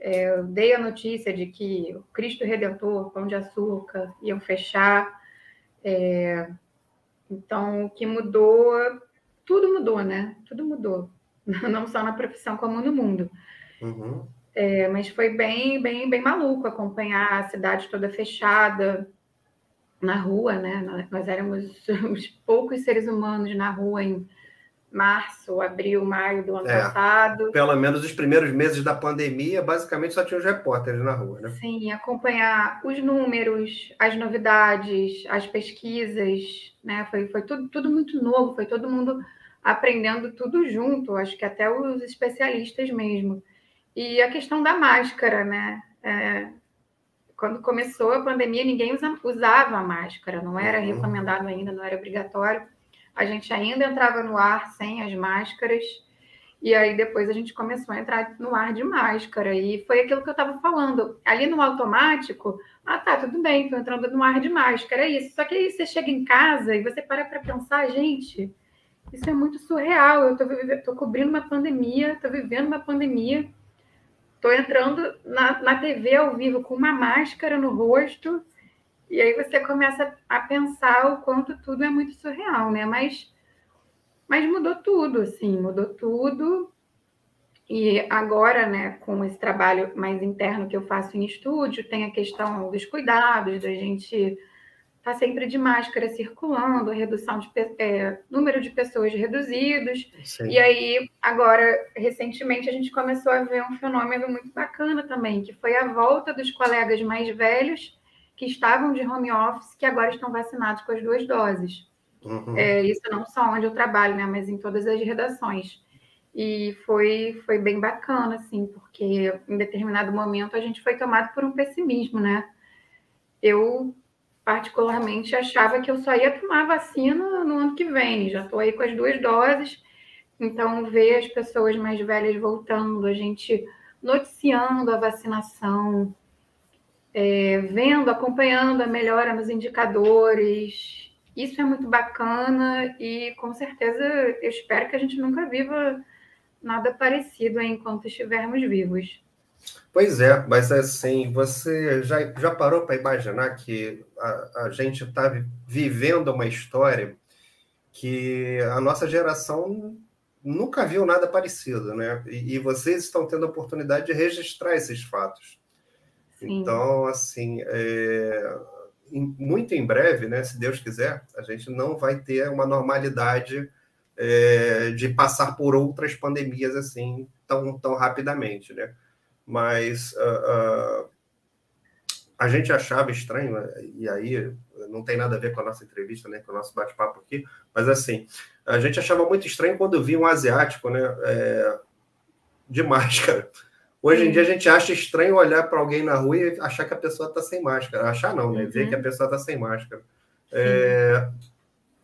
Speaker 2: eu dei a notícia de que o Cristo Redentor, Pão de Açúcar, iam fechar. É, então, o que mudou, tudo mudou, né? Tudo mudou. [LAUGHS] Não só na profissão, como no mundo. Uhum. É, mas foi bem, bem, bem maluco acompanhar a cidade toda fechada na rua, né? Nós éramos [LAUGHS] os poucos seres humanos na rua em março, abril, maio do ano é, passado.
Speaker 1: Pelo menos os primeiros meses da pandemia, basicamente só tinha os repórteres na rua, né?
Speaker 2: Sim, acompanhar os números, as novidades, as pesquisas, né? Foi, foi tudo, tudo muito novo, foi todo mundo aprendendo tudo junto, acho que até os especialistas mesmo. E a questão da máscara, né? É, quando começou a pandemia, ninguém usa, usava máscara, não era uhum. recomendado ainda, não era obrigatório a gente ainda entrava no ar sem as máscaras, e aí depois a gente começou a entrar no ar de máscara, e foi aquilo que eu estava falando. Ali no automático, ah, tá, tudo bem, estou entrando no ar de máscara, é isso. Só que aí você chega em casa e você para para pensar, gente, isso é muito surreal. Eu estou cobrindo uma pandemia, estou vivendo uma pandemia, estou entrando na, na TV ao vivo com uma máscara no rosto e aí você começa a pensar o quanto tudo é muito surreal, né? Mas, mas mudou tudo, assim, mudou tudo. E agora, né, com esse trabalho mais interno que eu faço em estúdio, tem a questão dos cuidados, da gente estar tá sempre de máscara circulando, redução de é, número de pessoas reduzidos. Sim. E aí, agora, recentemente, a gente começou a ver um fenômeno muito bacana também, que foi a volta dos colegas mais velhos que estavam de home office, que agora estão vacinados com as duas doses. Uhum. É, isso não só onde eu trabalho, né, mas em todas as redações. E foi, foi bem bacana, assim, porque em determinado momento a gente foi tomado por um pessimismo, né? Eu, particularmente, achava que eu só ia tomar vacina no ano que vem, já estou aí com as duas doses, então ver as pessoas mais velhas voltando, a gente noticiando a vacinação, é, vendo, acompanhando a melhora nos indicadores. Isso é muito bacana e com certeza eu espero que a gente nunca viva nada parecido enquanto estivermos vivos.
Speaker 1: Pois é, mas assim, você já, já parou para imaginar que a, a gente está vivendo uma história que a nossa geração nunca viu nada parecido, né? E, e vocês estão tendo a oportunidade de registrar esses fatos. Sim. Então, assim, é, muito em breve, né, se Deus quiser, a gente não vai ter uma normalidade é, de passar por outras pandemias assim tão, tão rapidamente, né? Mas uh, uh, a gente achava estranho, e aí não tem nada a ver com a nossa entrevista, né, com o nosso bate-papo aqui, mas assim, a gente achava muito estranho quando via um asiático, né, é, de máscara. [LAUGHS] Hoje em dia a gente acha estranho olhar para alguém na rua e achar que a pessoa está sem máscara. Achar não, né? Ver uhum. que a pessoa está sem máscara. É,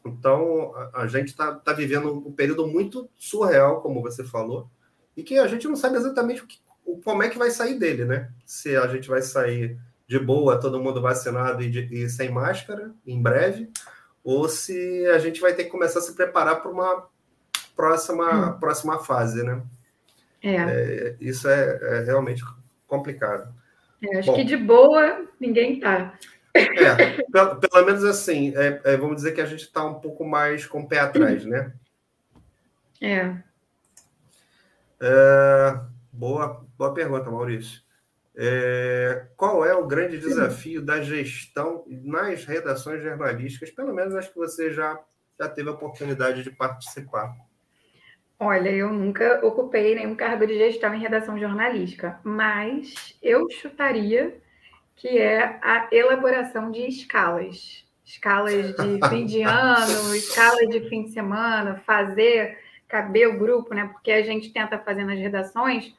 Speaker 1: então, a, gente está tá vivendo um período muito surreal, como você falou, e que a gente não sabe exatamente o que, como é que vai sair dele, né? Se a gente vai sair de boa, todo mundo vacinado e, de, e sem máscara, em breve, ou se a gente vai ter que começar a se preparar para uma próxima, hum. próxima fase, né? É. é isso é, é, realmente complicado.
Speaker 2: É, acho Bom, que de boa ninguém está.
Speaker 1: É, pelo, pelo, menos assim, é, é, vamos dizer que a gente está um pouco mais com o pé atrás, né?
Speaker 2: É.
Speaker 1: é boa, boa pergunta, Maurício. É, qual é o grande desafio da gestão nas redações jornalísticas? Pelo menos acho que você já, já teve a oportunidade de participar.
Speaker 2: Olha, eu nunca ocupei nenhum cargo de gestão em redação jornalística, mas eu chutaria que é a elaboração de escalas. Escalas de [LAUGHS] fim de ano, escalas de fim de semana, fazer caber o grupo, né? Porque a gente tenta fazer nas redações,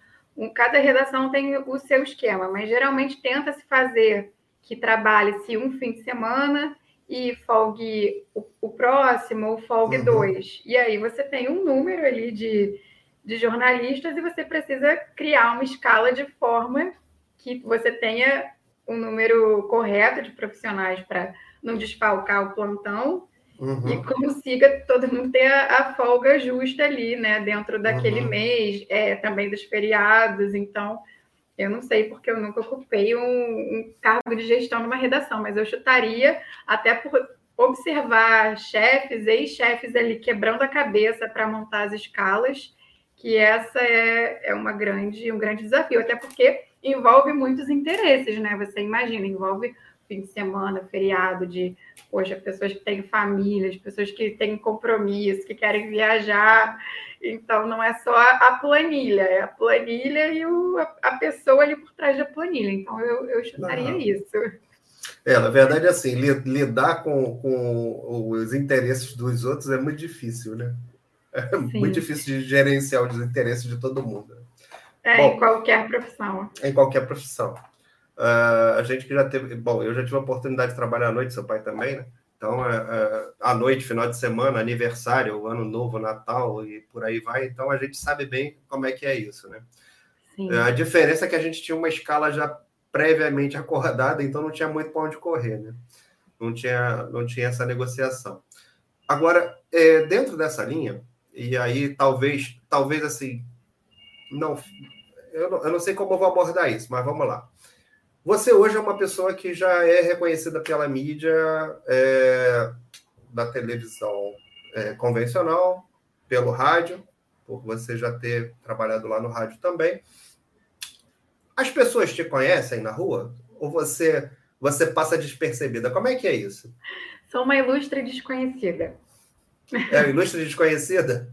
Speaker 2: cada redação tem o seu esquema, mas geralmente tenta se fazer que trabalhe-se um fim de semana e folgue o, o próximo, ou folgue uhum. dois. E aí você tem um número ali de, de jornalistas e você precisa criar uma escala de forma que você tenha um número correto de profissionais para não desfalcar o plantão uhum. e consiga todo mundo ter a, a, folga justa ali, né, dentro daquele uhum. mês, é, também dos feriados. Então, eu não sei porque eu nunca ocupei um, um cargo de gestão numa redação, mas eu chutaria até por observar chefes, ex-chefes ali quebrando a cabeça para montar as escalas, que essa é, é uma grande, um grande desafio, até porque envolve muitos interesses, né? Você imagina, envolve fim de semana, feriado, de, poxa, pessoas que têm famílias, pessoas que têm compromisso, que querem viajar. Então, não é só a planilha, é a planilha e o, a pessoa ali por trás da planilha. Então, eu, eu chutaria não. isso.
Speaker 1: É, na verdade, assim, lidar com, com os interesses dos outros é muito difícil, né? É Sim. muito difícil de gerenciar os interesses de todo mundo.
Speaker 2: É, Bom, em qualquer profissão.
Speaker 1: Em qualquer profissão. Uh, a gente que já teve. Bom, eu já tive a oportunidade de trabalhar à noite, seu pai também, né? Então, uh, uh, à noite, final de semana, aniversário, ano novo, Natal e por aí vai. Então, a gente sabe bem como é que é isso, né? Sim. A diferença é que a gente tinha uma escala já previamente [LAUGHS] acordada, então não tinha muito para onde correr, né? Não tinha, não tinha essa negociação. Agora, é, dentro dessa linha, e aí talvez, talvez assim, não eu, não, eu não sei como eu vou abordar isso, mas vamos lá. Você hoje é uma pessoa que já é reconhecida pela mídia é, da televisão é, convencional, pelo rádio, por você já ter trabalhado lá no rádio também. As pessoas te conhecem na rua? Ou você, você passa despercebida? Como é que é isso?
Speaker 2: Sou uma ilustre desconhecida.
Speaker 1: É, ilustre desconhecida?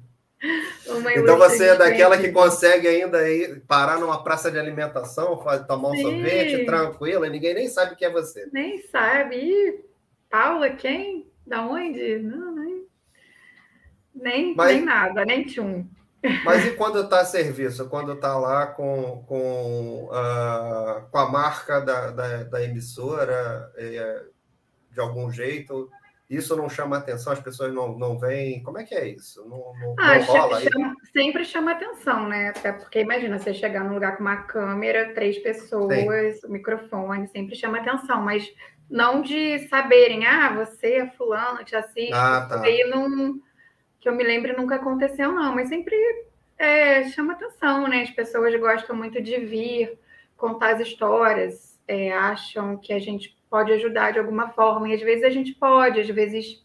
Speaker 1: Então você é daquela que consegue ainda ir, parar numa praça de alimentação, tomar um Sim. sorvete tranquila, e ninguém nem sabe que é você.
Speaker 2: Nem sabe. Paula, quem? Da onde? Não, nem, nem, Mas... nem nada, nem tchum.
Speaker 1: Mas e [LAUGHS] quando está a serviço? Quando está lá com, com, uh, com a marca da, da, da emissora, é, de algum jeito, isso não chama atenção, as pessoas não, não veem. Como é que é isso? Não, não,
Speaker 2: ah, não rola chama, sempre chama atenção, né? Até porque imagina você chegar num lugar com uma câmera, três pessoas, Sim. o microfone, sempre chama atenção, mas não de saberem, ah, você é fulano, te assiste. Ah, tá. Aí não, que eu me lembre nunca aconteceu, não, mas sempre é, chama atenção, né? As pessoas gostam muito de vir contar as histórias, é, acham que a gente pode ajudar de alguma forma. E às vezes a gente pode, às vezes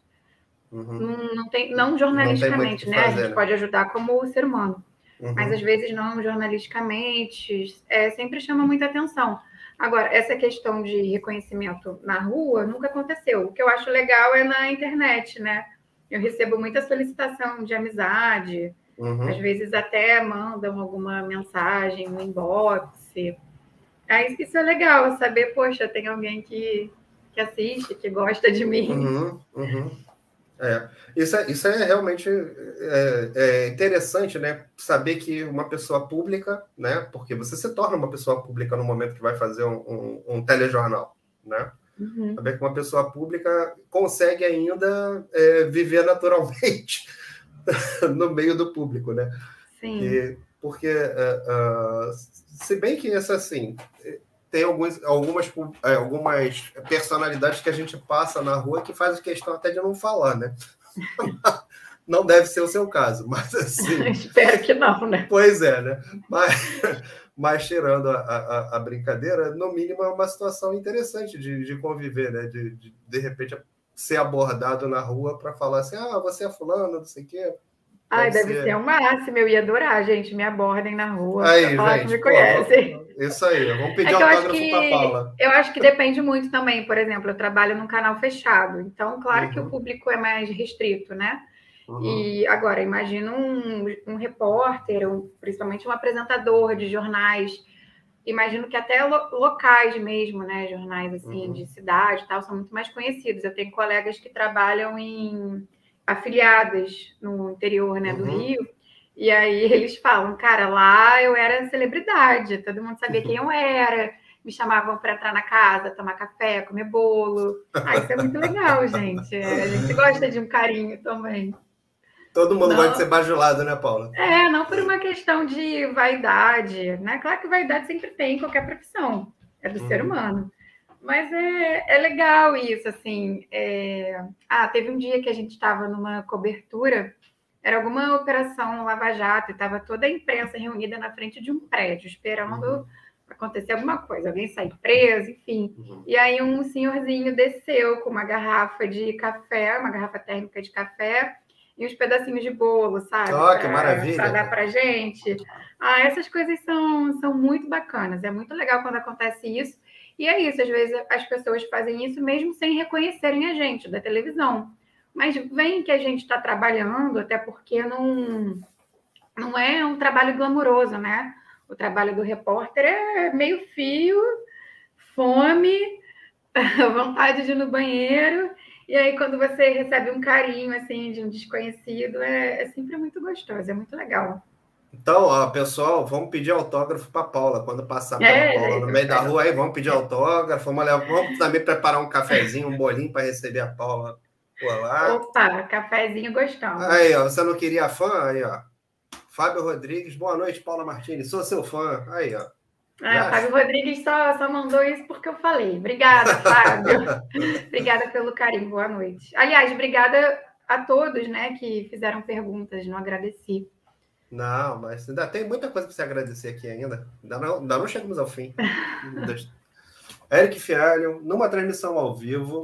Speaker 2: uhum. não, não, tem, não jornalisticamente, não né? Fazer, a gente né? pode ajudar como ser humano. Uhum. Mas às vezes não jornalisticamente, é, sempre chama muita atenção. Agora, essa questão de reconhecimento na rua nunca aconteceu. O que eu acho legal é na internet, né? Eu recebo muita solicitação de amizade, uhum. às vezes até mandam alguma mensagem no inbox. Aí isso é legal, saber, poxa, tem alguém que, que assiste, que gosta de mim.
Speaker 1: Uhum, uhum. É, isso é, isso é realmente é, é, interessante, né? Saber que uma pessoa pública, né? Porque você se torna uma pessoa pública no momento que vai fazer um, um, um telejornal, né? Uhum. Saber que uma pessoa pública consegue ainda é, viver [LAUGHS] naturalmente no meio do público, né?
Speaker 2: Sim.
Speaker 1: E, porque, uh, se bem que essa assim, tem alguns, algumas, é, algumas personalidades que a gente passa na rua que faz questão até de não falar, né? [LAUGHS] não deve ser o seu caso, mas assim. [LAUGHS]
Speaker 2: Espero que não, né?
Speaker 1: Pois é, né? Mas, mas tirando a, a, a, brincadeira, no mínimo é uma situação interessante de, de conviver, né? De, de, de repente ser abordado na rua para falar assim: ah, você é fulano, não sei o quê.
Speaker 2: Ai, deve, deve ser. ser o máximo, eu ia adorar, gente, me abordem na rua, aí, falar gente, que me conhecem.
Speaker 1: Isso aí, vamos pedir é autógrafo para Paula.
Speaker 2: Eu acho que depende muito também, por exemplo, eu trabalho num canal fechado, então, claro uhum. que o uhum. público é mais restrito, né? Uhum. E agora, imagina um, um repórter, um, principalmente um apresentador de jornais, imagino que até lo, locais mesmo, né? Jornais assim, uhum. de cidade e tal, são muito mais conhecidos. Eu tenho colegas que trabalham em afiliadas no interior né, do uhum. Rio, e aí eles falam, cara, lá eu era celebridade, todo mundo sabia quem eu era, me chamavam para entrar na casa, tomar café, comer bolo. Ah, isso é muito legal, gente. A gente gosta de um carinho também.
Speaker 1: Todo mundo não, gosta de ser bajulado, né, Paula?
Speaker 2: É, não por uma questão de vaidade, né? Claro que vaidade sempre tem em qualquer profissão, é do uhum. ser humano. Mas é, é legal isso, assim. É... Ah, teve um dia que a gente estava numa cobertura, era alguma operação Lava Jato, e estava toda a imprensa reunida na frente de um prédio, esperando uhum. acontecer alguma coisa, alguém sair preso, enfim. Uhum. E aí um senhorzinho desceu com uma garrafa de café, uma garrafa térmica de café, e uns pedacinhos de bolo, sabe?
Speaker 1: Oh, pra, que maravilha!
Speaker 2: Para dar para gente. Ah, essas coisas são, são muito bacanas. É muito legal quando acontece isso. E é isso, às vezes as pessoas fazem isso mesmo sem reconhecerem a gente da televisão. Mas vem que a gente está trabalhando, até porque não, não é um trabalho glamouroso, né? O trabalho do repórter é meio fio, fome, [LAUGHS] vontade de ir no banheiro. E aí, quando você recebe um carinho assim de um desconhecido, é, é sempre muito gostoso, é muito legal.
Speaker 1: Então, ó, pessoal, vamos pedir autógrafo para Paula quando passar pela é, Paula no meio da rua aí, vamos pedir autógrafo, vamos, vamos também preparar um cafezinho, um bolinho para receber a Paula por lá.
Speaker 2: Opa, cafezinho gostão.
Speaker 1: Aí, ó, você não queria fã? Aí, ó. Fábio Rodrigues, boa noite, Paula Martins, sou seu fã. Aí, ó.
Speaker 2: Ah, Fábio Rodrigues só, só mandou isso porque eu falei. Obrigada, Fábio. [LAUGHS] obrigada pelo carinho, boa noite. Aliás, obrigada a todos, né, que fizeram perguntas, não agradeci.
Speaker 1: Não, mas ainda tem muita coisa para você agradecer aqui ainda. Ainda não, ainda não chegamos ao fim. [LAUGHS] Eric Fialho, numa transmissão ao vivo,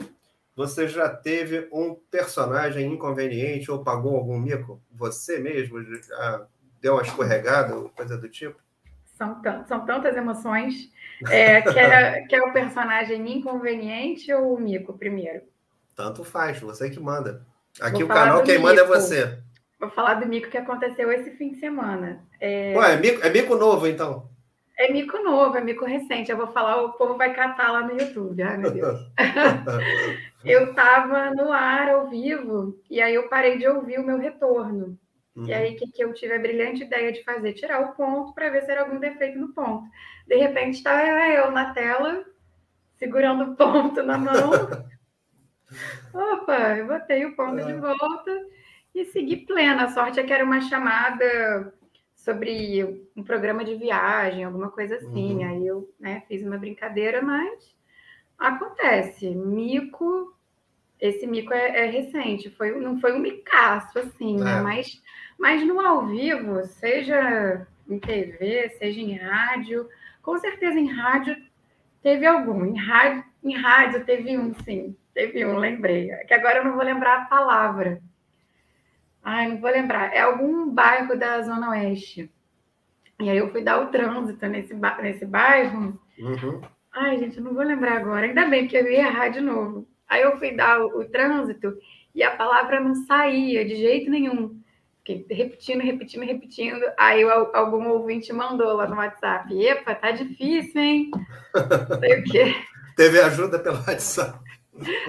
Speaker 1: você já teve um personagem inconveniente ou pagou algum mico? Você mesmo já deu uma escorregada, coisa do tipo?
Speaker 2: São, são tantas emoções. É, quer, [LAUGHS] quer o personagem inconveniente ou o mico primeiro?
Speaker 1: Tanto faz, você que manda. Aqui Vou o canal, quem mico. manda é você.
Speaker 2: Vou falar do mico que aconteceu esse fim de semana.
Speaker 1: É... Ué, é mico, é mico novo, então?
Speaker 2: É mico novo, é mico recente. Eu vou falar, o povo vai catar lá no YouTube. Ai, meu Deus. [LAUGHS] eu estava no ar ao vivo e aí eu parei de ouvir o meu retorno. Uhum. E aí, o que, que eu tive a brilhante ideia de fazer? Tirar o ponto para ver se era algum defeito no ponto. De repente, estava eu na tela, segurando o ponto na mão. [LAUGHS] Opa, eu botei o ponto de volta e segui plena. A sorte é que era uma chamada sobre um programa de viagem, alguma coisa assim. Uhum. Aí eu né, fiz uma brincadeira, mas acontece. Mico, esse mico é, é recente, foi, não foi um micaço, assim, né? é. né? Mas, mas no ao vivo, seja em TV, seja em rádio, com certeza em rádio teve algum. Em rádio, em rádio teve um, sim. Teve um, lembrei. É que agora eu não vou lembrar a palavra. Ai, não vou lembrar. É algum bairro da Zona Oeste. E aí eu fui dar o trânsito nesse, nesse bairro. Uhum. Ai, gente, eu não vou lembrar agora. Ainda bem que eu ia errar de novo. Aí eu fui dar o, o trânsito e a palavra não saía de jeito nenhum. Fiquei repetindo, repetindo, repetindo. Aí algum ouvinte mandou lá no WhatsApp: Epa, tá difícil, hein? [LAUGHS]
Speaker 1: Sei o quê. Teve ajuda pelo WhatsApp.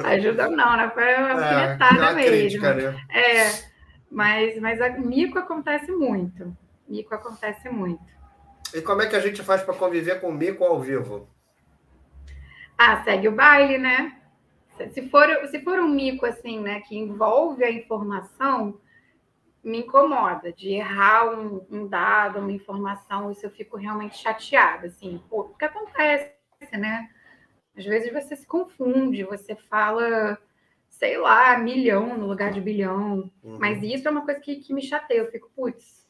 Speaker 2: Ajuda não, né? Foi uma é, mesmo. Crítica, né? É, mas, mas a mico acontece muito. Mico acontece muito.
Speaker 1: E como é que a gente faz para conviver com mico ao vivo?
Speaker 2: Ah, segue o baile, né? Se for, se for um mico assim, né, que envolve a informação, me incomoda de errar um, um, dado, uma informação, isso eu fico realmente chateada, assim, pô, porque acontece, né? Às vezes você se confunde, você fala, sei lá, milhão no lugar de bilhão, uhum. mas isso é uma coisa que, que me chateia, eu fico, putz,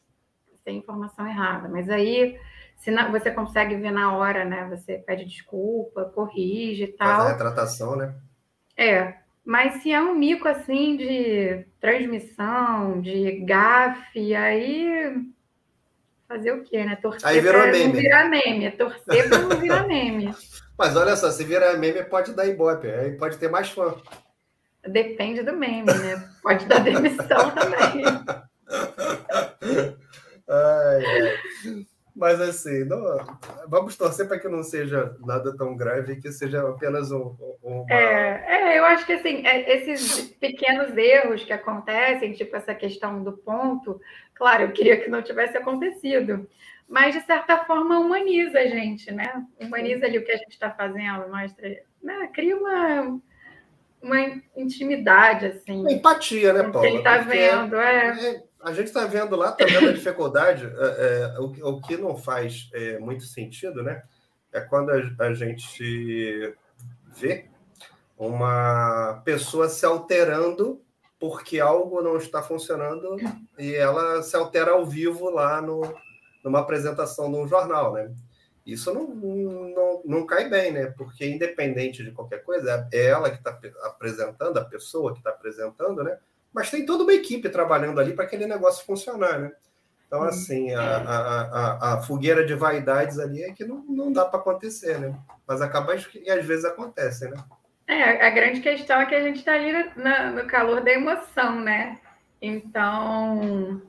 Speaker 2: tem informação errada, mas aí se não, você consegue ver na hora, né? Você pede desculpa, corrige e tal.
Speaker 1: Faz a retratação, né?
Speaker 2: É, mas se é um mico assim de transmissão, de gafe, aí fazer o quê, né? Torcer
Speaker 1: aí virou meme. não
Speaker 2: virar meme. É torcer para não virar meme. [LAUGHS]
Speaker 1: Mas olha só, se virar meme pode dar ibope, aí pode ter mais fã.
Speaker 2: Depende do meme, né? Pode dar demissão [LAUGHS] também.
Speaker 1: ai, ai. Mas assim, não, vamos torcer para que não seja nada tão grave, que seja apenas um. um
Speaker 2: uma... é, é, eu acho que assim, é, esses pequenos erros que acontecem, tipo essa questão do ponto, claro, eu queria que não tivesse acontecido, mas de certa forma humaniza a gente, né? Humaniza ali o que a gente está fazendo, mostra, né? cria uma, uma intimidade, assim. Uma
Speaker 1: empatia, né, Paulo?
Speaker 2: Quem está vendo, é,
Speaker 1: é a gente está vendo lá, está vendo a dificuldade, é, é, o, o, que não faz é, muito sentido, né? É quando a, a, gente vê uma pessoa se alterando porque algo não está funcionando e ela se altera ao vivo lá no, numa apresentação de um jornal, né? Isso não, não, não cai bem, né? Porque independente de qualquer coisa, é ela que está apresentando, a pessoa que está apresentando, né? mas tem toda uma equipe trabalhando ali para aquele negócio funcionar, né? Então, uhum. assim, a, a, a, a, fogueira de vaidades ali é que não, não dá para acontecer, né? Mas acaba e às vezes acontece, né?
Speaker 2: É, a grande questão é que a gente está ali no, no calor da emoção, né? Então,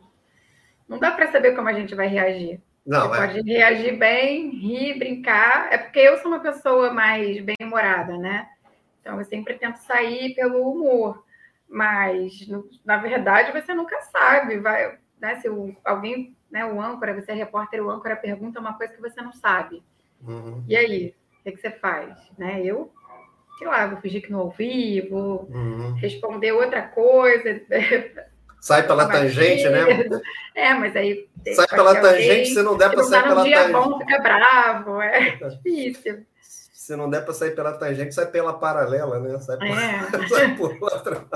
Speaker 2: não dá para saber como a gente vai reagir.
Speaker 1: Não,
Speaker 2: Você é. pode reagir bem, rir, brincar. É porque eu sou uma pessoa mais bem-humorada, né? Então, eu sempre tento sair pelo humor. Mas, na verdade, você nunca sabe. Vai, né, se o, alguém, né, o âncora, você é repórter, o âncora pergunta uma coisa que você não sabe. Uhum. E aí, o que, que, você faz? Né? Eu, sei lá, vou fingir que não ouvi, vou uhum. responder outra coisa. [LAUGHS]
Speaker 1: Sai pela tangente, né? [LAUGHS]
Speaker 2: É, mas aí.
Speaker 1: Sai pela tangente, se não der para sair pela
Speaker 2: dia tangente. bom, fica bravo, é [LAUGHS] difícil
Speaker 1: se não der para sair pela tangente, sai pela paralela, né? Sai por, é. [LAUGHS] sai por outra.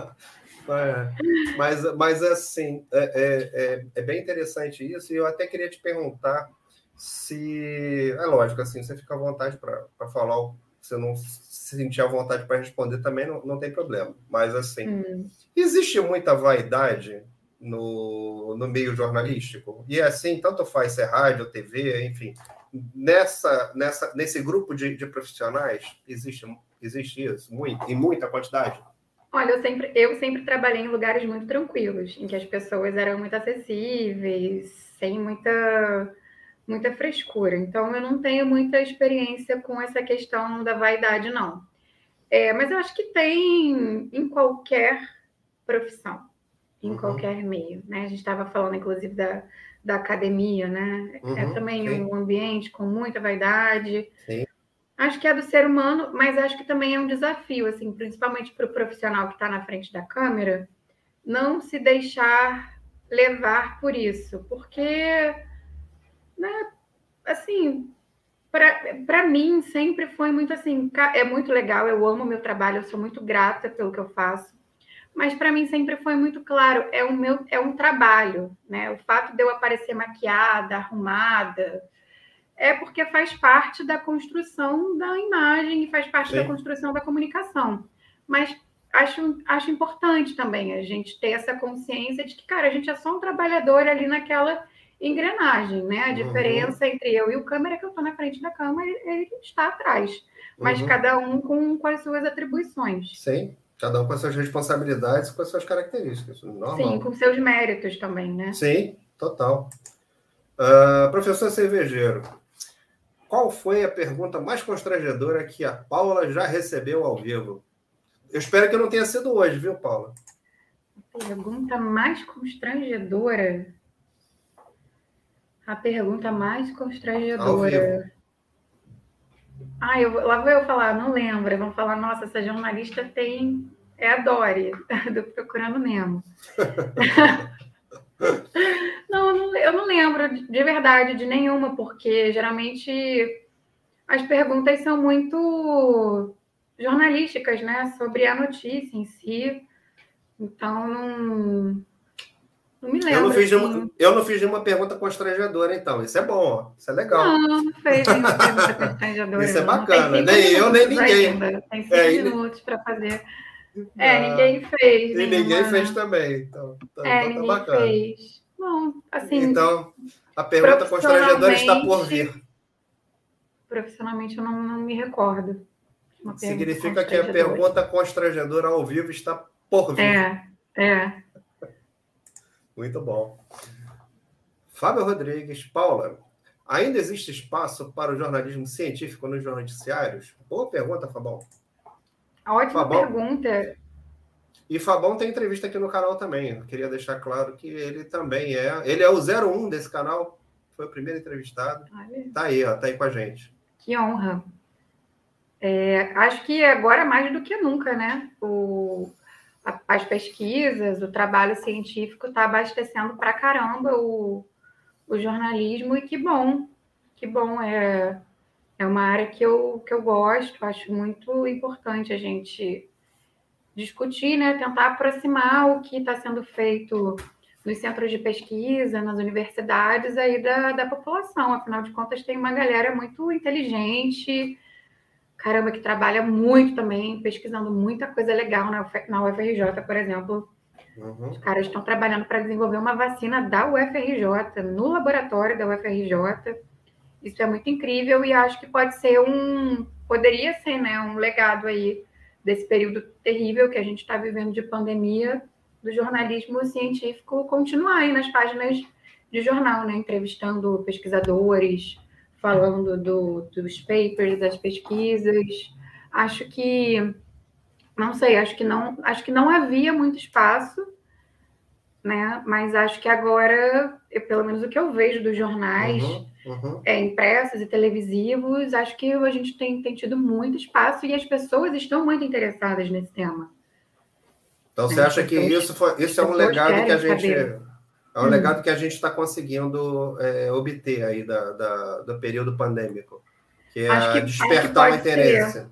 Speaker 1: É. Mas, mas assim, é, é, é, é, bem interessante isso, e eu até queria te perguntar se. É lógico, assim, você fica à vontade para falar, se não se sentir à vontade para responder também, não, não tem problema. Mas assim, hum. existe muita vaidade no, no meio jornalístico? E assim, tanto faz ser rádio, TV, enfim, nessa, nessa, nesse grupo de, de profissionais existe, existe isso muito, em muita quantidade?
Speaker 2: Olha, eu sempre, eu sempre trabalhei em lugares muito tranquilos, em que as pessoas eram muito acessíveis, sem muita, muita frescura. Então, eu não tenho muita experiência com essa questão da vaidade, não. É, mas eu acho que tem em qualquer profissão, em uhum. qualquer meio. Né? A gente estava falando, inclusive, da, da academia, né? É uhum, é também sim. um ambiente com muita vaidade. Sim. Acho que é do ser humano, mas acho que também é um desafio, assim, principalmente para o profissional que está na frente da câmera, não se deixar levar por isso, porque, né, assim, para mim sempre foi muito assim, é muito legal, eu amo meu trabalho, eu sou muito grata pelo que eu faço, mas para mim sempre foi muito claro, é um meu é um trabalho, né? O fato de eu aparecer maquiada, arrumada, é porque faz parte da construção da imagem e faz parte Sim. da construção da comunicação. Mas acho, acho importante também a gente ter essa consciência de que, cara, a gente é só um trabalhador ali naquela engrenagem, né? A uhum. diferença entre eu e o câmera é que eu estou na frente da câmera e ele está atrás. mas uhum. cada um com, com as suas atribuições.
Speaker 1: Sim, cada um com as suas responsabilidades, com as suas características. Normal.
Speaker 2: Sim, com seus méritos também, né?
Speaker 1: Sim, total. Uh, professor Cervejeiro, qual foi a pergunta mais constrangedora que a Paula já recebeu ao vivo? Eu espero que não tenha sido hoje, viu, Paula?
Speaker 2: Pergunta mais constrangedora. A pergunta mais constrangedora. Ah, eu, lá vou eu falar, não lembro. Vão falar, nossa, essa jornalista tem. É a Dori, [LAUGHS] do Procurando Nemo. não, [LAUGHS] não, eu não lembro de verdade de nenhuma, porque geralmente as perguntas são muito jornalísticas, né? Sobre a notícia em si. Então, não, não me lembro.
Speaker 1: Eu não, fiz assim. nenhuma, eu não fiz nenhuma pergunta constrangedora, então. Isso é bom, isso é legal.
Speaker 2: Não, não fez nenhuma pergunta constrangedora.
Speaker 1: Isso é bacana. Nem eu, nem ninguém.
Speaker 2: Ainda. Tem cinco é, minutos para fazer. É, ah, ninguém fez.
Speaker 1: E ninguém fez também. Então, então,
Speaker 2: é, então tá bacana. Fez. Bom, assim.
Speaker 1: Então, a pergunta constrangedora está por vir.
Speaker 2: Profissionalmente, eu não, não me recordo.
Speaker 1: Significa que a pergunta constrangedora ao vivo está por vir.
Speaker 2: É, é.
Speaker 1: Muito bom. Fábio Rodrigues, Paula, ainda existe espaço para o jornalismo científico nos noticiários? Boa pergunta, Fabão.
Speaker 2: Ótima Fabão. pergunta.
Speaker 1: E Fabão tem entrevista aqui no canal também. Eu queria deixar claro que ele também é. Ele é o 01 desse canal. Foi o primeiro entrevistado. Está aí, ó, tá aí com a gente.
Speaker 2: Que honra. É, acho que agora mais do que nunca, né? O, as pesquisas, o trabalho científico está abastecendo para caramba o, o jornalismo e que bom, que bom. É, é uma área que eu, que eu gosto, acho muito importante a gente discutir, né? Tentar aproximar o que está sendo feito nos centros de pesquisa, nas universidades aí da, da população. Afinal de contas, tem uma galera muito inteligente, caramba, que trabalha muito também, pesquisando muita coisa legal na, na UFRJ, por exemplo. Uhum. Os caras estão trabalhando para desenvolver uma vacina da UFRJ, no laboratório da UFRJ. Isso é muito incrível e acho que pode ser um. Poderia ser, né? Um legado aí desse período terrível que a gente está vivendo de pandemia, do jornalismo científico continuar aí nas páginas de jornal, né? Entrevistando pesquisadores, falando do, dos papers, das pesquisas. Acho que não sei, acho que não, acho que não havia muito espaço, né? Mas acho que agora, eu, pelo menos o que eu vejo dos jornais, uhum, uhum. É, impressos e televisivos, acho que a gente tem, tem tido muito espaço e as pessoas estão muito interessadas nesse tema.
Speaker 1: Então, você acha que isso, foi, isso é um legado que a gente. Saber. É um hum. legado que a gente está conseguindo é, obter aí da, da, do período pandêmico, que é que, despertar o interesse.
Speaker 2: Ser.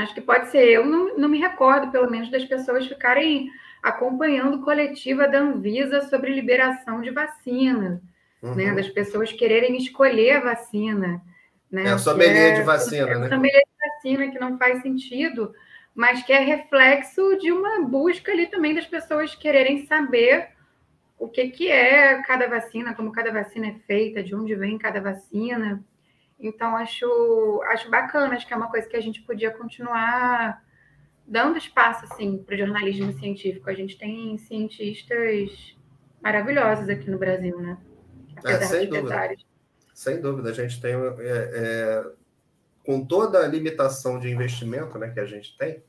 Speaker 2: Acho que pode ser. Eu não, não me recordo, pelo menos, das pessoas ficarem acompanhando coletiva da Anvisa sobre liberação de vacina, né? uhum. né? Das pessoas quererem escolher a vacina. Né?
Speaker 1: É a sommelier é, de vacina, é, né?
Speaker 2: Sommelier de vacina que não faz sentido, mas que é reflexo de uma busca ali também das pessoas quererem saber o que, que é cada vacina, como cada vacina é feita, de onde vem cada vacina. Então, acho, acho bacana, acho que é uma coisa que a gente podia continuar dando espaço assim, para o jornalismo científico. A gente tem cientistas maravilhosos aqui no Brasil, né?
Speaker 1: É, sem dúvida. Pesares. Sem dúvida, a gente tem, é, é, com toda a limitação de investimento né, que a gente tem,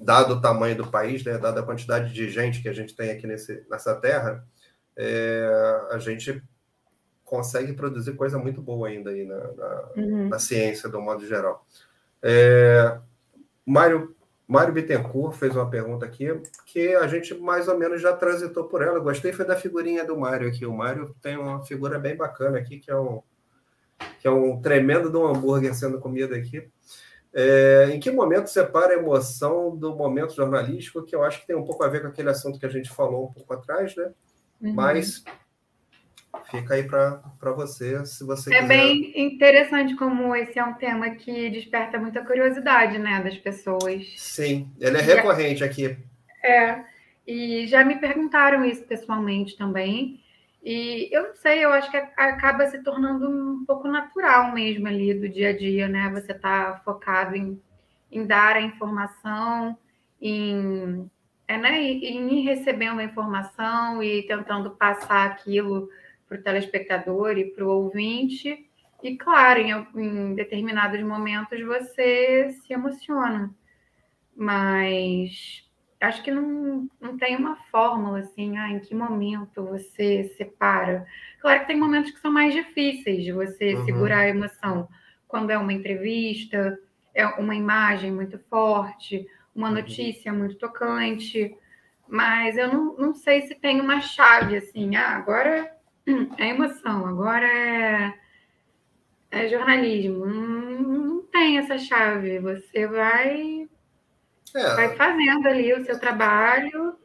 Speaker 1: dado o tamanho do país, né, dada a quantidade de gente que a gente tem aqui nesse, nessa terra, é, a gente consegue produzir coisa muito boa ainda aí na, na, uhum. na ciência, do modo geral. É, Mário, Mário Bittencourt fez uma pergunta aqui que a gente mais ou menos já transitou por ela. Gostei foi da figurinha do Mário aqui. O Mário tem uma figura bem bacana aqui, que é um, que é um tremendo de um hambúrguer sendo comido aqui. É, em que momento separa a emoção do momento jornalístico, que eu acho que tem um pouco a ver com aquele assunto que a gente falou um pouco atrás, né? Uhum. Mas fica aí para você, se você
Speaker 2: É
Speaker 1: quiser.
Speaker 2: bem interessante como esse é um tema que desperta muita curiosidade, né, das pessoas.
Speaker 1: Sim, ele é recorrente aqui.
Speaker 2: É, e já me perguntaram isso pessoalmente também, E eu não sei, eu acho que acaba se tornando um pouco natural mesmo ali do dia a dia, né? Você está focado em, em dar a informação, em, é, né? em ir recebendo a informação e tentando passar aquilo para o telespectador e para o ouvinte. E, claro, em, em determinados momentos você se emociona, mas acho que não, não tem uma fórmula assim, ah, em que momento você separa. Claro que tem momentos que são mais difíceis de você uhum. segurar a emoção. Quando é uma entrevista, é uma imagem muito forte, uma uhum. notícia muito tocante. Mas eu não, não sei se tem uma chave assim, ah, agora é emoção, agora é, é jornalismo. Não, não tem essa chave. Você vai é. Vai fazendo ali o seu trabalho.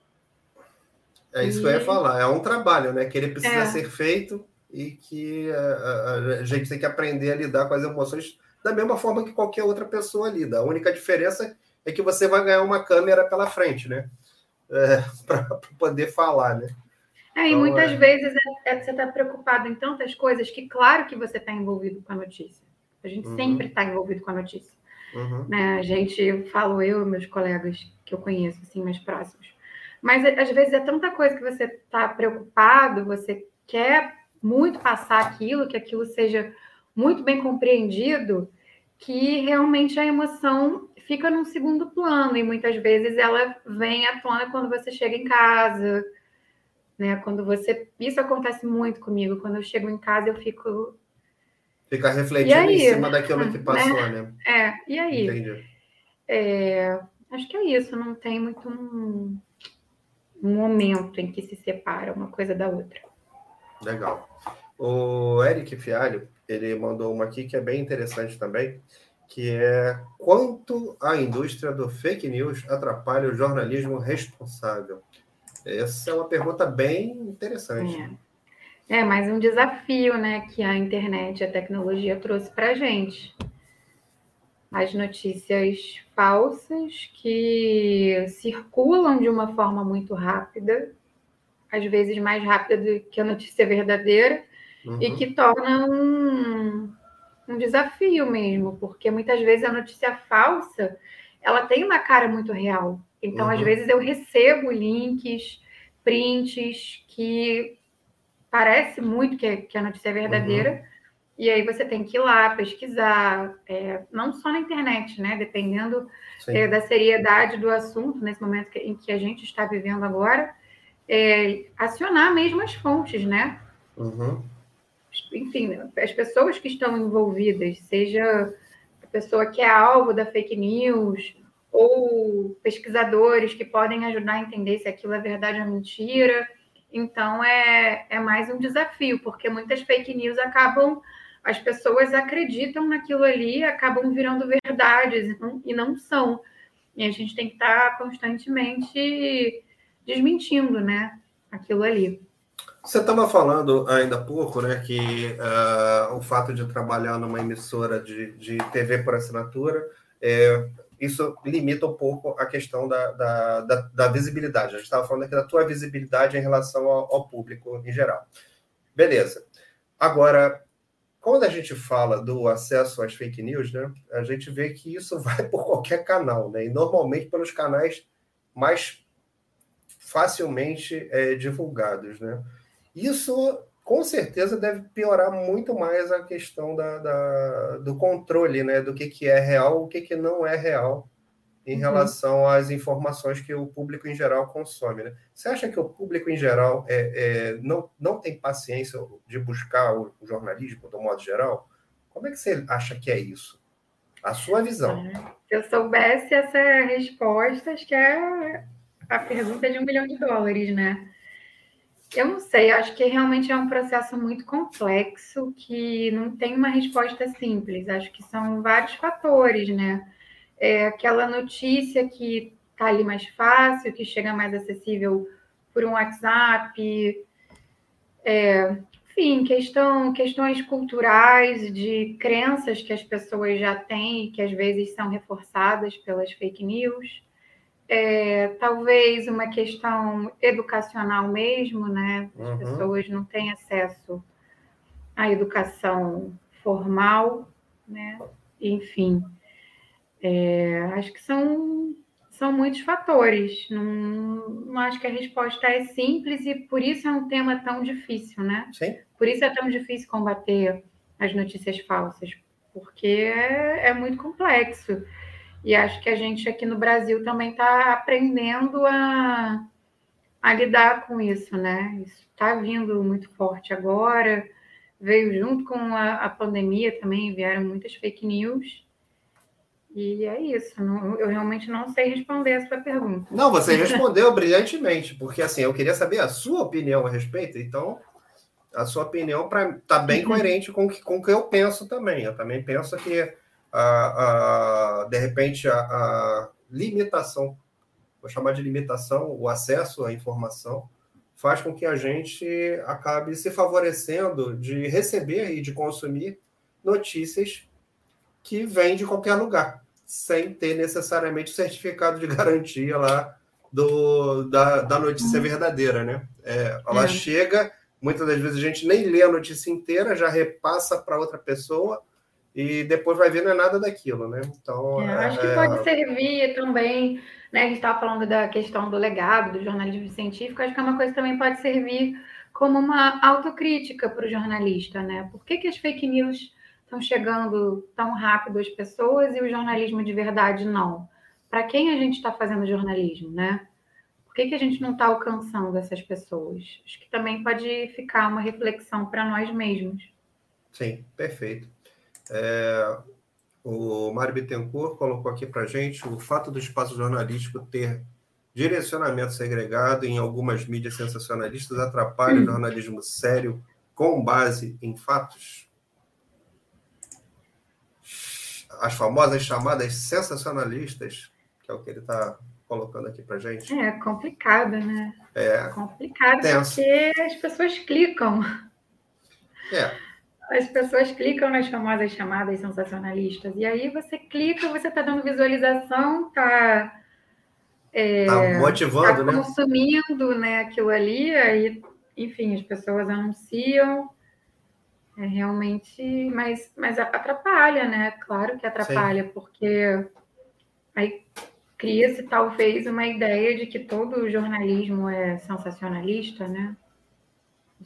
Speaker 1: É isso e... que eu ia falar. É um trabalho, né? Que ele precisa é. ser feito e que a, a, a, gente tem que aprender a lidar com as emoções da mesma forma que qualquer outra pessoa lida. A única diferença é que você vai ganhar uma câmera pela frente, né? É, [LAUGHS] para poder falar, né?
Speaker 2: É, e então, muitas é... vezes é, é você está preocupado em tantas coisas que, claro que você está envolvido com a notícia. A gente uhum. sempre está envolvido com a notícia. Uhum. Né? A gente, falo eu e meus colegas que eu conheço, assim, mais próximos. Mas às vezes é tanta coisa que você está preocupado, você quer muito passar aquilo, que aquilo seja muito bem compreendido, que realmente a emoção fica num segundo plano e muitas vezes ela vem à tona quando você chega em casa, né? Quando você, isso acontece muito comigo. Quando eu chego em casa eu fico
Speaker 1: Ficar refletindo em cima daquilo que passou, né? né?
Speaker 2: É, e aí? Entendi. É, acho que é isso, não tem muito um, um momento em que se separa uma coisa da outra.
Speaker 1: Legal. O Eric Fialho, ele mandou uma aqui que é bem interessante também, que é quanto a indústria do fake news atrapalha o jornalismo responsável? Essa é uma pergunta bem interessante.
Speaker 2: É. É mais um desafio, né, que a internet, a tecnologia trouxe para a gente. As notícias falsas que circulam de uma forma muito rápida, às vezes mais rápida do que a notícia verdadeira, uhum. e que torna um, um desafio mesmo, porque muitas vezes a notícia falsa ela tem uma cara muito real. Então, uhum. às vezes, eu recebo links, prints que parece muito que, que a notícia é verdadeira, uhum. e aí você tem que ir lá pesquisar, é, não só na internet, né? Dependendo é, da seriedade do assunto, nesse momento que, em que a gente está vivendo agora, é, acionar mesmo as fontes, né? Uhum. Enfim, as pessoas que estão envolvidas, seja a pessoa que é alvo da fake news, ou pesquisadores que podem ajudar a entender se aquilo é verdade ou mentira. Então é, é mais um desafio, porque muitas fake news acabam, as pessoas acreditam naquilo ali, acabam virando verdades e não, e não são. E a gente tem que estar constantemente desmentindo, né, aquilo ali.
Speaker 1: Você estava falando ainda há pouco, né, que uh, o fato de trabalhar numa emissora de, de TV por assinatura é, isso limita um pouco a questão da, da, da, da visibilidade. A gente estava falando aqui da tua visibilidade em relação ao, ao, público em geral. Beleza. Agora, quando a gente fala do acesso às fake news, né, a gente vê que isso [LAUGHS] vai por qualquer canal, né, e normalmente pelos canais mais facilmente é, divulgados. Né? Isso com certeza deve piorar muito mais a questão da, da, do controle, né? Do que, que é real, o que, que não é real em uhum. relação às informações que o público em geral consome. Né? Você acha que o público em geral é, é, não, não tem paciência de buscar o, o, jornalismo, do modo geral? Como é que você acha que é isso? A sua visão.
Speaker 2: Se eu soubesse essa resposta, acho que é a pergunta de um milhão de dólares, né? Eu não sei, acho que realmente é um processo muito complexo que não tem uma resposta simples. Acho que são vários fatores, né? É aquela notícia que está ali mais fácil, que chega mais acessível por um WhatsApp. É, enfim, questão, questões culturais, de crenças que as pessoas já têm e que às vezes são reforçadas pelas fake news. É, talvez uma questão educacional mesmo, né? As uhum. pessoas não têm acesso à educação formal, né? Enfim, é, acho que são, são muitos fatores. Não, não acho que a resposta é simples e por isso é um tema tão difícil, né?
Speaker 1: Sim.
Speaker 2: Por isso é tão difícil combater as notícias falsas, porque é, é muito complexo. E acho que a gente aqui no Brasil também está aprendendo a, a lidar com isso, né? Isso está vindo muito forte agora, veio junto com a, a, pandemia também, vieram muitas fake news. E é isso, não, eu realmente não sei responder a sua pergunta.
Speaker 1: Não, você respondeu brilhantemente, porque assim, eu queria saber a sua opinião a respeito, então a sua opinião está bem uhum. coerente com, com o que eu penso também. Eu também penso que a, a, de repente, a, a limitação, vou chamar de limitação, o acesso à informação, faz com que a gente acabe se favorecendo de receber e de consumir notícias que vêm de qualquer lugar, sem ter necessariamente o certificado de [LAUGHS] garantia lá do, da, da notícia verdadeira, né? É, ela é. chega, muitas das vezes a gente nem lê a notícia inteira, já repassa para outra pessoa, e depois vai ver não é nada daquilo, né? Então
Speaker 2: é, acho que é... pode servir também, né? A gente estava falando da questão do legado do jornalismo científico, acho que é uma coisa que também pode servir como uma autocrítica para o jornalista, né? Por que, que as fake news estão chegando tão rápido às pessoas e o jornalismo de verdade não? Para quem a gente está fazendo jornalismo, né? Por que, que a gente não está alcançando essas pessoas? Acho que também pode ficar uma reflexão para nós mesmos.
Speaker 1: Sim, perfeito. É, o Mário Bittencourt colocou aqui para gente o fato do espaço jornalístico ter direcionamento segregado em algumas mídias sensacionalistas atrapalha o jornalismo sério com base em fatos? As famosas chamadas sensacionalistas, que é o que ele está colocando aqui para gente.
Speaker 2: É complicado, né?
Speaker 1: É
Speaker 2: complicado tenso. porque as pessoas clicam.
Speaker 1: É
Speaker 2: as pessoas clicam nas famosas chamadas sensacionalistas. E aí você clica, você está dando visualização, está
Speaker 1: é, tá motivando,
Speaker 2: tá consumindo né? aquilo ali, aí, enfim, as pessoas anunciam. É realmente, mas, mas atrapalha, né? Claro que atrapalha, Sim. porque aí cria-se talvez uma ideia de que todo jornalismo é sensacionalista, né?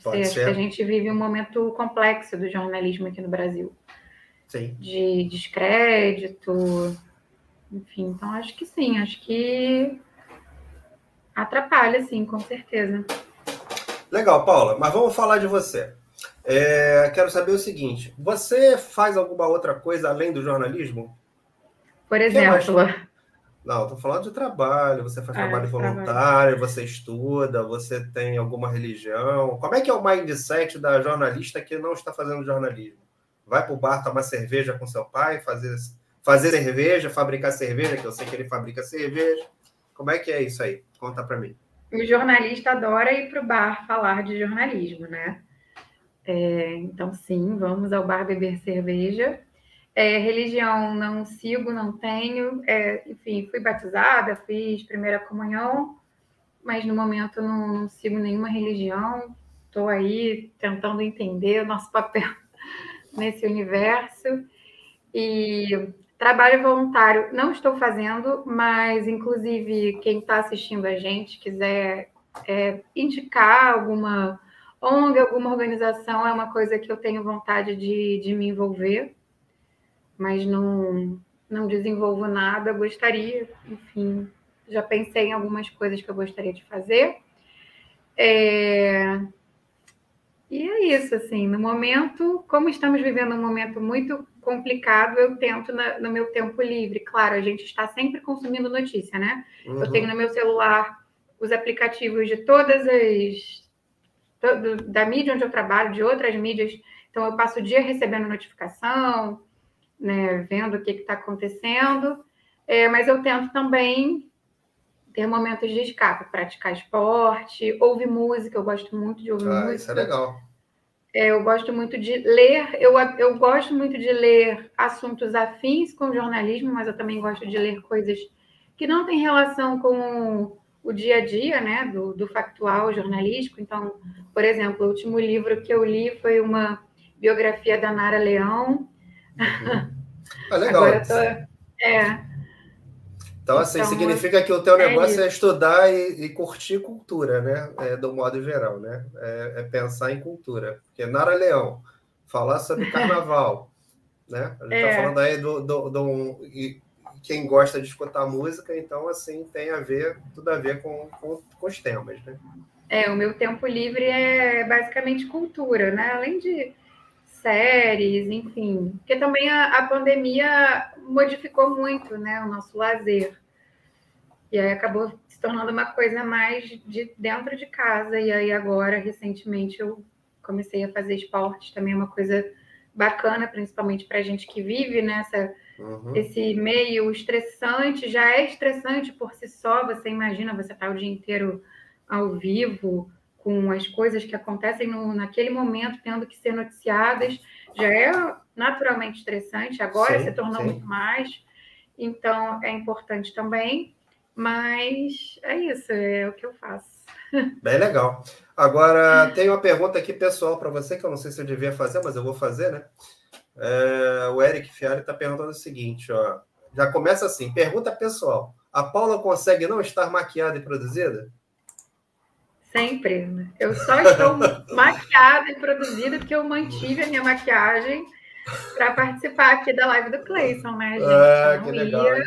Speaker 2: Pode acho que a gente vive um momento complexo do jornalismo aqui no Brasil.
Speaker 1: Sim.
Speaker 2: De descrédito, enfim. Então, acho que sim, acho que atrapalha, sim, com certeza.
Speaker 1: Legal, Paula, mas vamos falar de você. É, quero saber o seguinte: você faz alguma outra coisa além do jornalismo?
Speaker 2: Por exemplo.
Speaker 1: Não, estou falando de trabalho, você faz é, trabalho voluntário, trabalho. você estuda, você tem alguma religião. Como é que é o mindset da jornalista que não está fazendo jornalismo? Vai para o bar tomar cerveja com seu pai, fazer, fazer cerveja, fabricar cerveja, que eu sei que ele fabrica cerveja. Como é que é isso aí? Conta para mim.
Speaker 2: O jornalista adora ir para o bar falar de jornalismo, né? É, então, sim, vamos ao bar beber cerveja é, religião não sigo, não tenho. É, enfim, fui batizada, fiz primeira comunhão, mas no momento não, não sigo nenhuma religião. Estou aí tentando entender o nosso [LAUGHS] papel nesse universo. E trabalho voluntário não estou fazendo, mas inclusive quem está assistindo a gente quiser é, indicar alguma ONG, alguma organização, é uma coisa que eu tenho vontade de, de me envolver mas não, não desenvolvo nada. Gostaria, enfim, já pensei em algumas coisas que eu gostaria de fazer. É... E é isso, assim, no momento, como estamos vivendo um momento muito complicado, eu tento na, no meu tempo livre. Claro, a gente está sempre consumindo notícia, né? Uhum. Eu tenho no meu celular os aplicativos de todas as. Todo, da mídia onde eu trabalho, de outras mídias. Então, eu passo o dia recebendo notificação, né, vendo o que está acontecendo, é, mas eu tento também ter momentos de escape, praticar esporte, ouvir música, eu gosto muito de ouvir ah, música.
Speaker 1: Isso é legal.
Speaker 2: É, eu gosto muito de ler, eu, eu gosto muito de ler assuntos afins com jornalismo, mas eu também gosto de ler coisas que não tem relação com o dia a dia, né, do, do factual jornalístico. Então, por exemplo, o último livro que eu li foi uma biografia da Nara Leão.
Speaker 1: Uhum. Ah, legal. Tô,
Speaker 2: é.
Speaker 1: Então, assim, então, significa que o teu é negócio é, é estudar e, e, curtir cultura, né? É, do modo geral, né? É, é, pensar em cultura. Porque Nara Leão, falar sobre [LAUGHS] carnaval, né? A gente está é. falando aí do, do, do, quem gosta de escutar música, então, assim, tem a ver, tudo a ver com, com, com os temas, né?
Speaker 2: É, o meu tempo livre é basicamente cultura, né? Além de séries, enfim. Porque também a, a pandemia modificou muito, né, o nosso lazer. E aí acabou se tornando uma coisa mais de dentro de casa. E aí agora, recentemente, eu comecei a fazer esportes, também é uma coisa bacana, principalmente para a gente que vive nessa uhum. esse meio estressante, já é estressante por si só. Você imagina, você tá o dia inteiro ao vivo com as coisas que acontecem no, naquele momento, tendo que ser noticiadas, já é naturalmente estressante. Agora sim, se tornou sim. muito mais. Então é importante também. Mas é isso, é o que eu faço. [LAUGHS]
Speaker 1: Bem legal. Agora, tem uma pergunta aqui pessoal para você, que eu não sei se eu devia fazer, mas eu vou fazer, né? É, o Eric Fiari está perguntando o seguinte, ó. Já começa assim, pergunta pessoal. A Paula consegue não estar maquiada e produzida?
Speaker 2: Sempre. Eu só estou [LAUGHS] maquiada e produzida porque eu mantive a minha maquiagem para participar aqui da live do Clayson, né, gente?
Speaker 1: Ah, que legal. Ia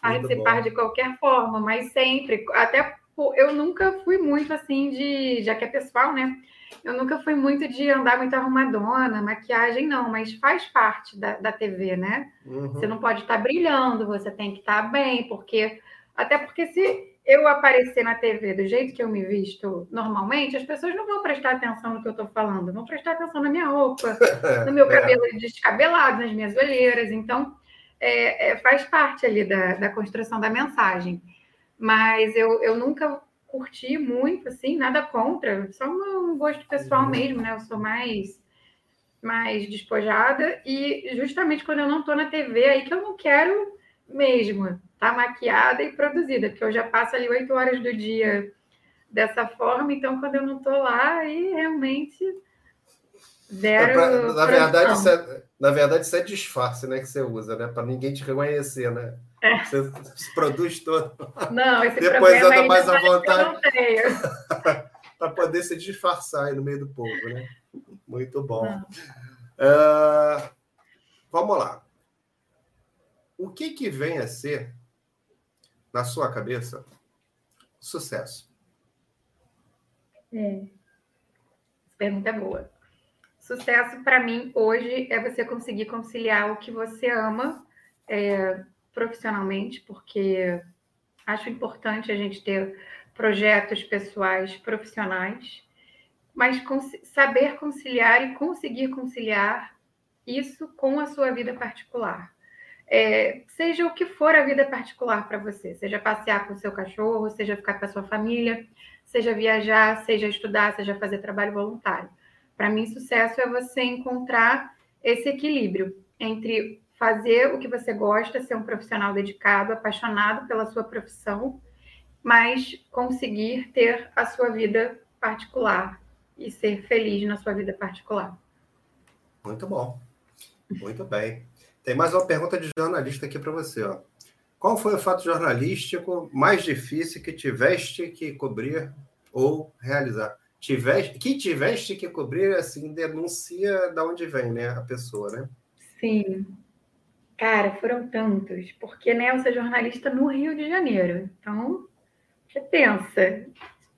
Speaker 2: participar de qualquer forma, mas sempre, até eu nunca fui muito assim de, já que é pessoal, né? Eu nunca fui muito de andar muito arrumadona, maquiagem não, mas faz parte da, da TV, né? Uhum. Você não pode estar brilhando, você tem que estar bem, porque até porque se eu aparecer na TV do jeito que eu me visto normalmente, as pessoas não vão prestar atenção no que eu estou falando, vão prestar atenção na minha roupa, [LAUGHS] no meu é. cabelo descabelado, nas minhas olheiras. Então, é, é, faz parte ali da, da construção da mensagem. Mas eu, eu nunca curti muito, assim, nada contra, só um gosto pessoal uhum. mesmo, né? Eu sou mais mais despojada e justamente quando eu não estou na TV aí que eu não quero mesmo tá maquiada e produzida, porque eu já passo ali oito horas do dia dessa forma, então quando eu não estou lá, aí realmente zero.
Speaker 1: É na, verdade, isso é, na verdade, isso é disfarce, né, que você usa, né, para ninguém te reconhecer, né? É. Você se produz todo.
Speaker 2: Não, esse
Speaker 1: Depois anda mais à vontade. [LAUGHS] Para poder se disfarçar aí no meio do povo, né? Muito bom. Uh, vamos lá. O que, que vem a ser, na sua cabeça, sucesso?
Speaker 2: Essa pergunta é boa. Sucesso, para mim, hoje, é você conseguir conciliar o que você ama é, profissionalmente, porque acho importante a gente ter projetos pessoais profissionais, mas saber conciliar e conseguir conciliar isso com a sua vida particular. É, seja o que for a vida particular para você, seja passear com o seu cachorro, seja ficar com a sua família, seja viajar, seja estudar, seja fazer trabalho voluntário. Para mim, sucesso é você encontrar esse equilíbrio entre fazer o que você gosta, ser um profissional dedicado, apaixonado pela sua profissão, mas conseguir ter a sua vida particular e ser feliz na sua vida particular.
Speaker 1: Muito bom. Muito bem. Tem mais uma pergunta de jornalista aqui para você. Ó. Qual foi o fato jornalístico mais difícil que tiveste que cobrir ou realizar? Tiveste, que tiveste que cobrir, assim, denuncia de onde vem né, a pessoa, né?
Speaker 2: Sim. Cara, foram tantos, porque né, eu sou jornalista no Rio de Janeiro, então você pensa,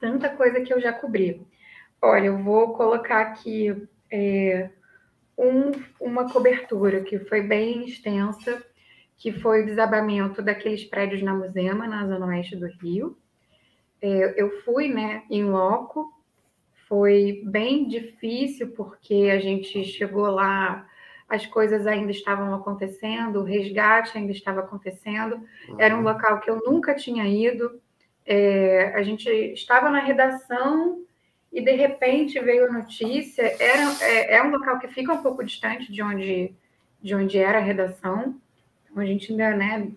Speaker 2: tanta coisa que eu já cobri. Olha, eu vou colocar aqui é, um, uma cobertura que foi bem extensa, que foi o desabamento daqueles prédios na Musema, na zona oeste do Rio. É, eu fui né, em loco, foi bem difícil, porque a gente chegou lá as coisas ainda estavam acontecendo, o resgate ainda estava acontecendo. Uhum. Era um local que eu nunca tinha ido. É, a gente estava na redação e de repente veio a notícia. Era, é, é, um local que fica um pouco distante de onde, de onde era a redação. a gente ainda, né,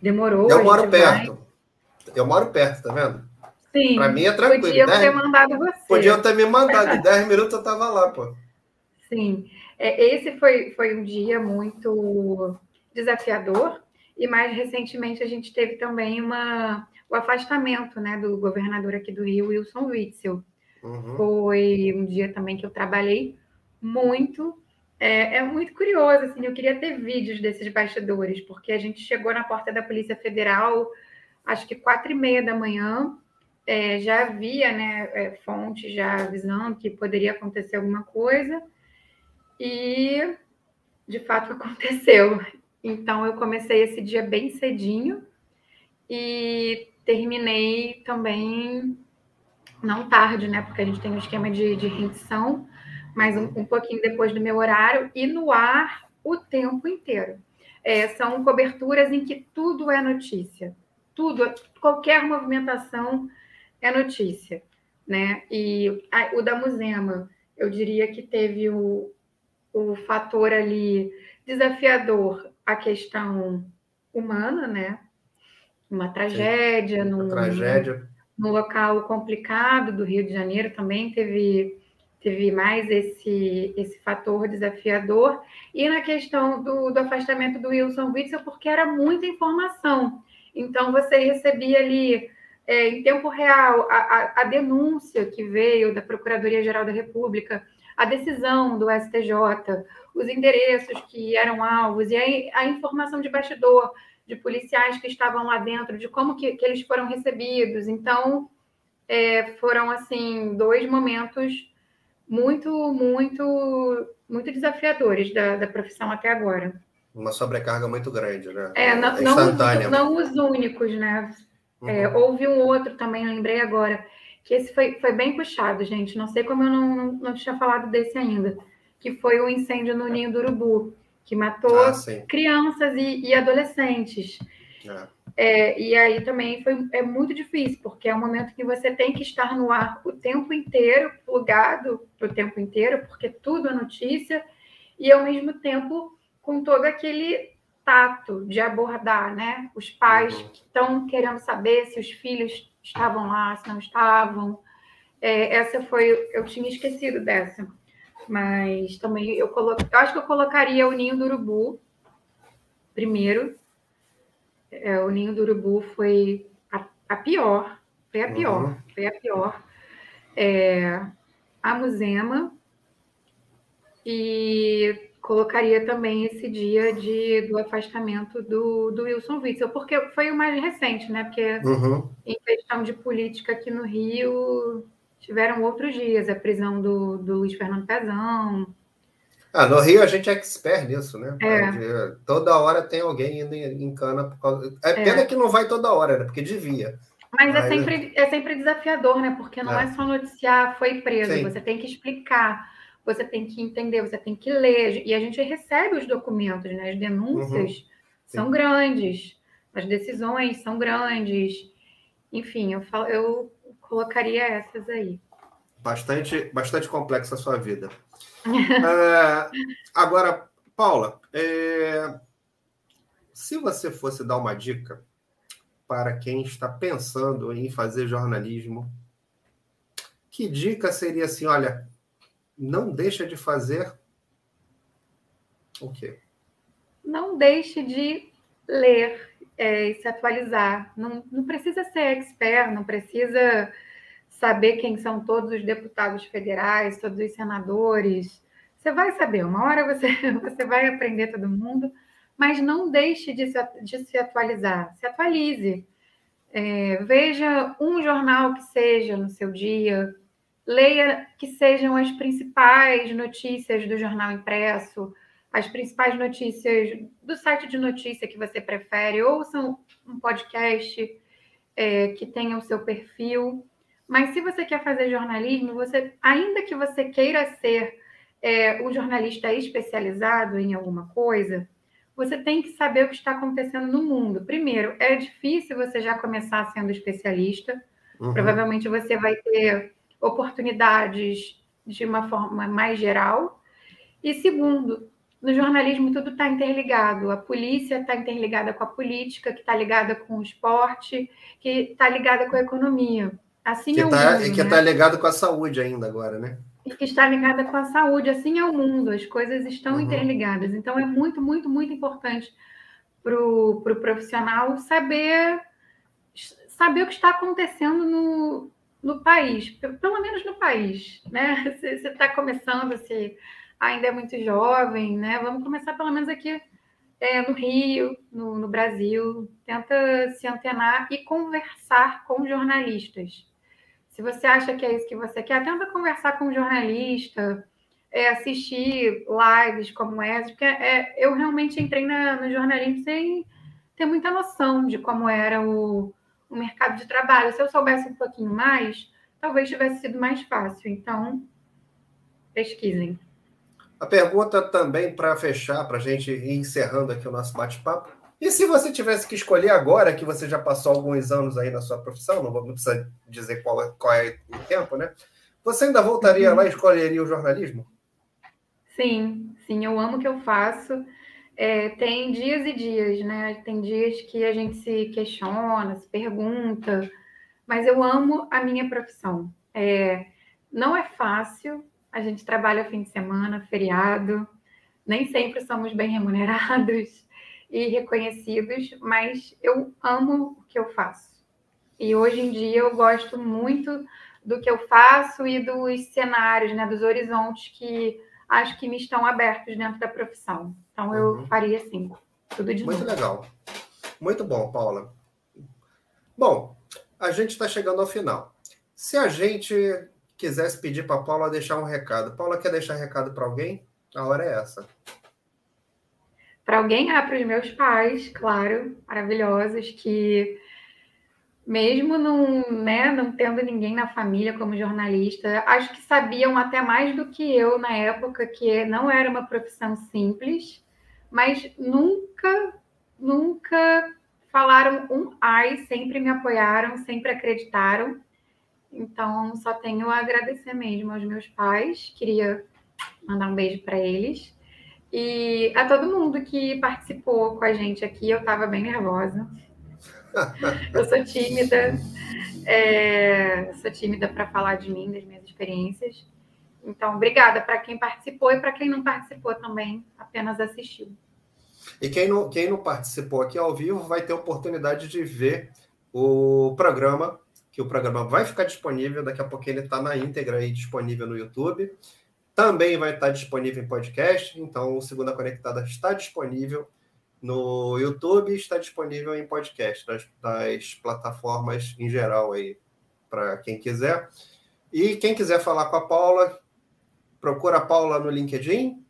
Speaker 2: demorou.
Speaker 1: Eu moro perto. Vai... Eu moro perto, tá vendo?
Speaker 2: Sim.
Speaker 1: Pra mim é tranquilo.
Speaker 2: Podia dez... ter mandado você.
Speaker 1: Podia ter me mandado. [LAUGHS] Em 10 minutos eu tava lá, pô.
Speaker 2: Sim. É, esse foi, foi um dia muito desafiador. E mais recentemente a gente teve também uma, o afastamento né, do governador aqui do Rio, Wilson Witzel. Uhum. Foi um dia também que eu trabalhei muito. É, é, muito curioso, assim, eu queria ter vídeos desses bastidores, porque a gente chegou na porta da Polícia Federal, acho que quatro e meia da manhã, é, já havia né, é, fontes já avisando que poderia acontecer alguma coisa, e de fato [LAUGHS] aconteceu. Então eu comecei esse dia bem cedinho e terminei também não tarde, né? Porque a gente tem um esquema de, de rendição, mas um, um pouquinho depois do meu horário, e no ar o tempo inteiro. É, são coberturas em que tudo é notícia. Tudo, qualquer movimentação é notícia, né? E a, o da Musema, eu diria que teve o, o fator ali desafiador, a questão humana, né? Uma tragédia, num,
Speaker 1: tragédia.
Speaker 2: Num local complicado do Rio de Janeiro também teve teve mais esse, esse fator desafiador. E na questão do, do afastamento do Wilson Witzel, porque era muita informação. Então, você recebia ali, é, em tempo real, a, a, a, denúncia que veio da Procuradoria-Geral da República, a decisão do STJ, os endereços que eram alvos, e a, a informação de bastidor de policiais que estavam lá dentro, de como que, que eles foram recebidos. Então, é, foram, assim, dois momentos muito, muito, muito desafiadores da, da profissão até agora.
Speaker 1: Uma sobrecarga muito grande, né?
Speaker 2: É, não, não, não os únicos, né? É, uhum. É, houve um outro também, lembrei agora, que esse foi, foi bem puxado, gente. Não sei como eu não, não, não tinha falado desse ainda, que foi o incêndio no Ninho do Urubu, que matou ah, crianças e, e adolescentes. É. É, e aí também foi, é muito difícil, porque é um momento que você tem que estar no ar o tempo inteiro, plugado o tempo inteiro, porque tudo é notícia, e ao mesmo tempo com todo aquele tato de abordar, né? Os pais uhum. que estão querendo saber se os filhos estavam lá, se não estavam. É, essa foi, eu tinha esquecido dessa, mas também eu colo, eu acho que eu colocaria o ninho do urubu primeiro, é, o Ninho do Urubu foi a, a pior, foi a pior, uhum. foi a pior. É, a Musema e colocaria também esse dia de, do afastamento do, do Wilson Witzel, porque foi o mais recente, né? Porque uhum. em questão de política aqui no Rio tiveram outros dias, a prisão do, do Luiz Fernando Pezão,
Speaker 1: ah, no Rio a gente é expert nisso, né? É. Toda hora tem alguém indo em cana. Por causa... É, é pena é. que não vai toda hora, né? Porque devia.
Speaker 2: Mas, é Mas... É, sempre, é sempre desafiador, né? Porque não é, é só noticiar, foi preso. Sim. Você tem que explicar, você tem que entender, você tem que ler. E a gente recebe os documentos, né? As denúncias uhum. são grandes, as decisões são grandes. Enfim, eu, falo, eu colocaria essas aí.
Speaker 1: Bastante, bastante complexa a sua vida. [LAUGHS] É, agora, Paula, é, se você fosse dar uma dica para quem está pensando em fazer jornalismo, que dica seria assim? Olha, não deixa de fazer o quê?
Speaker 2: Não deixe de ler é, e se atualizar. Não, não precisa ser expert, não precisa saber quem são todos os deputados federais, todos os senadores. Você vai saber, uma hora você, [LAUGHS] você vai aprender todo mundo, mas não deixe de se, de se atualizar, se atualize. É, veja um jornal que seja no seu dia, leia que sejam as principais notícias do jornal impresso, as principais notícias do site de notícia que você prefere, ouça um podcast é, que tenha o seu perfil. Mas se você quer fazer jornalismo, você, ainda que você queira ser é, um jornalista especializado em alguma coisa, você tem que saber o que está acontecendo no mundo. Primeiro, é difícil você já começar sendo especialista. Uhum. Provavelmente você vai ter oportunidades de uma forma mais geral. E segundo, no jornalismo tudo está interligado. A polícia está interligada com a política, que está ligada com o esporte, que está ligada com a economia. Assim
Speaker 1: que
Speaker 2: é o
Speaker 1: tá,
Speaker 2: mundo.
Speaker 1: E que está
Speaker 2: né?
Speaker 1: ligado com a saúde ainda agora, né?
Speaker 2: E que está ligada com a saúde. Assim é o mundo. As coisas estão uhum. interligadas. Então é muito, muito, muito importante para o pro profissional saber saber o que está acontecendo no, no país, pelo menos no país, né? [LAUGHS] Você está começando, se ainda é muito jovem, né? Vamos começar pelo menos aqui é, no Rio, no, no, Brasil. Tenta se antenar e conversar com jornalistas. Se você acha que é isso que você quer, tenta conversar com jornalista, é, assistir lives como essa, porque é, eu realmente entrei na, no jornalismo sem ter muita noção de como era o, o mercado de trabalho. Se eu soubesse um pouquinho mais, talvez tivesse sido mais fácil. Então, pesquisem.
Speaker 1: A pergunta também para fechar, para a gente ir encerrando aqui o nosso bate-papo. E se você tivesse que escolher agora, que você já passou alguns anos aí na sua profissão, não, vou, não precisa dizer qual é, qual é o tempo, né? Você ainda voltaria uhum. lá e escolheria o jornalismo?
Speaker 2: Sim, sim, eu amo o que eu faço. É, tem dias e dias, né? Tem dias que a gente se questiona, se pergunta, mas eu amo a minha profissão. É, não é fácil, a gente trabalha fim de semana, feriado, nem sempre somos bem remunerados e reconhecidos, mas eu amo o que eu faço. E hoje em dia eu gosto muito do que eu faço e dos cenários, né, dos horizontes que acho que me estão abertos dentro da profissão. Então eu uhum. faria assim, tudo de
Speaker 1: Muito
Speaker 2: novo.
Speaker 1: legal. Muito bom, Paula. Bom, a gente está chegando ao final. Se a gente quisesse pedir para Paula deixar um recado. Paula quer deixar recado para alguém? A hora é essa.
Speaker 2: Para alguém, ah, para os meus pais, claro, maravilhosos, que mesmo não, né, não tendo ninguém na família como jornalista, acho que sabiam até mais do que eu na época que não era uma profissão simples, mas nunca, nunca falaram um ai, sempre me apoiaram, sempre acreditaram. Então, só tenho a agradecer mesmo aos meus pais. Queria mandar um beijo para eles. E a todo mundo que participou com a gente aqui, eu estava bem nervosa. [LAUGHS] eu sou tímida, é, sou tímida para falar de mim, das minhas experiências. Então, obrigada para quem participou e para quem não participou também, apenas assistiu.
Speaker 1: E quem não, quem não participou aqui ao vivo vai ter oportunidade de ver o programa que o programa vai ficar disponível, daqui a pouco ele está na íntegra aí disponível no YouTube. Também vai estar disponível em podcast, então o Segunda Conectada está disponível no YouTube está disponível em podcast, das, das plataformas em geral aí, para quem quiser. E quem quiser falar com a Paula, procura a Paula no LinkedIn.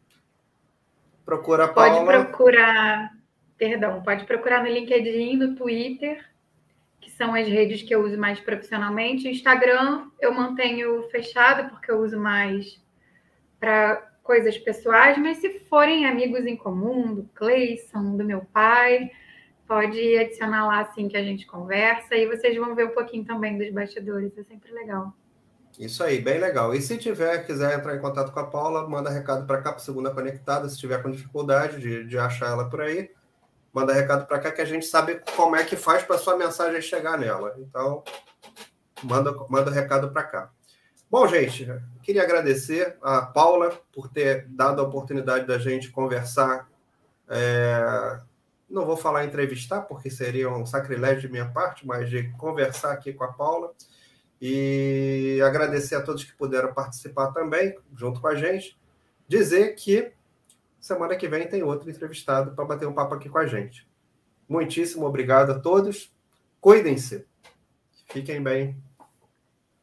Speaker 1: Procura a Paula.
Speaker 2: Pode procurar, perdão, pode procurar no LinkedIn, no Twitter são as redes que eu uso mais profissionalmente. Instagram eu mantenho fechado, porque eu uso mais para coisas pessoais, mas se forem amigos em comum, do Cleison, do meu pai, pode adicionar lá assim que a gente conversa e vocês vão ver um pouquinho também dos bastidores, é sempre legal.
Speaker 1: Isso aí, bem legal. E se tiver, quiser entrar em contato com a Paula, manda recado para cá para Segunda Conectada, se tiver com dificuldade de, de achar ela por aí manda recado para cá que a gente sabe como é que faz para sua mensagem chegar nela. Então, manda, manda recado para cá. Bom, gente, queria agradecer a Paula por ter dado a oportunidade da gente conversar. É, não vou falar entrevistar, porque seria um sacrilégio de minha parte, mas de conversar aqui com a Paula. E agradecer a todos que puderam participar também, junto com a gente. Dizer que Semana que vem tem outro entrevistado para bater um papo aqui com a gente. Muitíssimo obrigado a todos. Cuidem-se. Fiquem bem.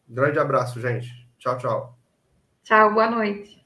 Speaker 1: Grande abraço, gente. Tchau, tchau.
Speaker 2: Tchau, boa noite.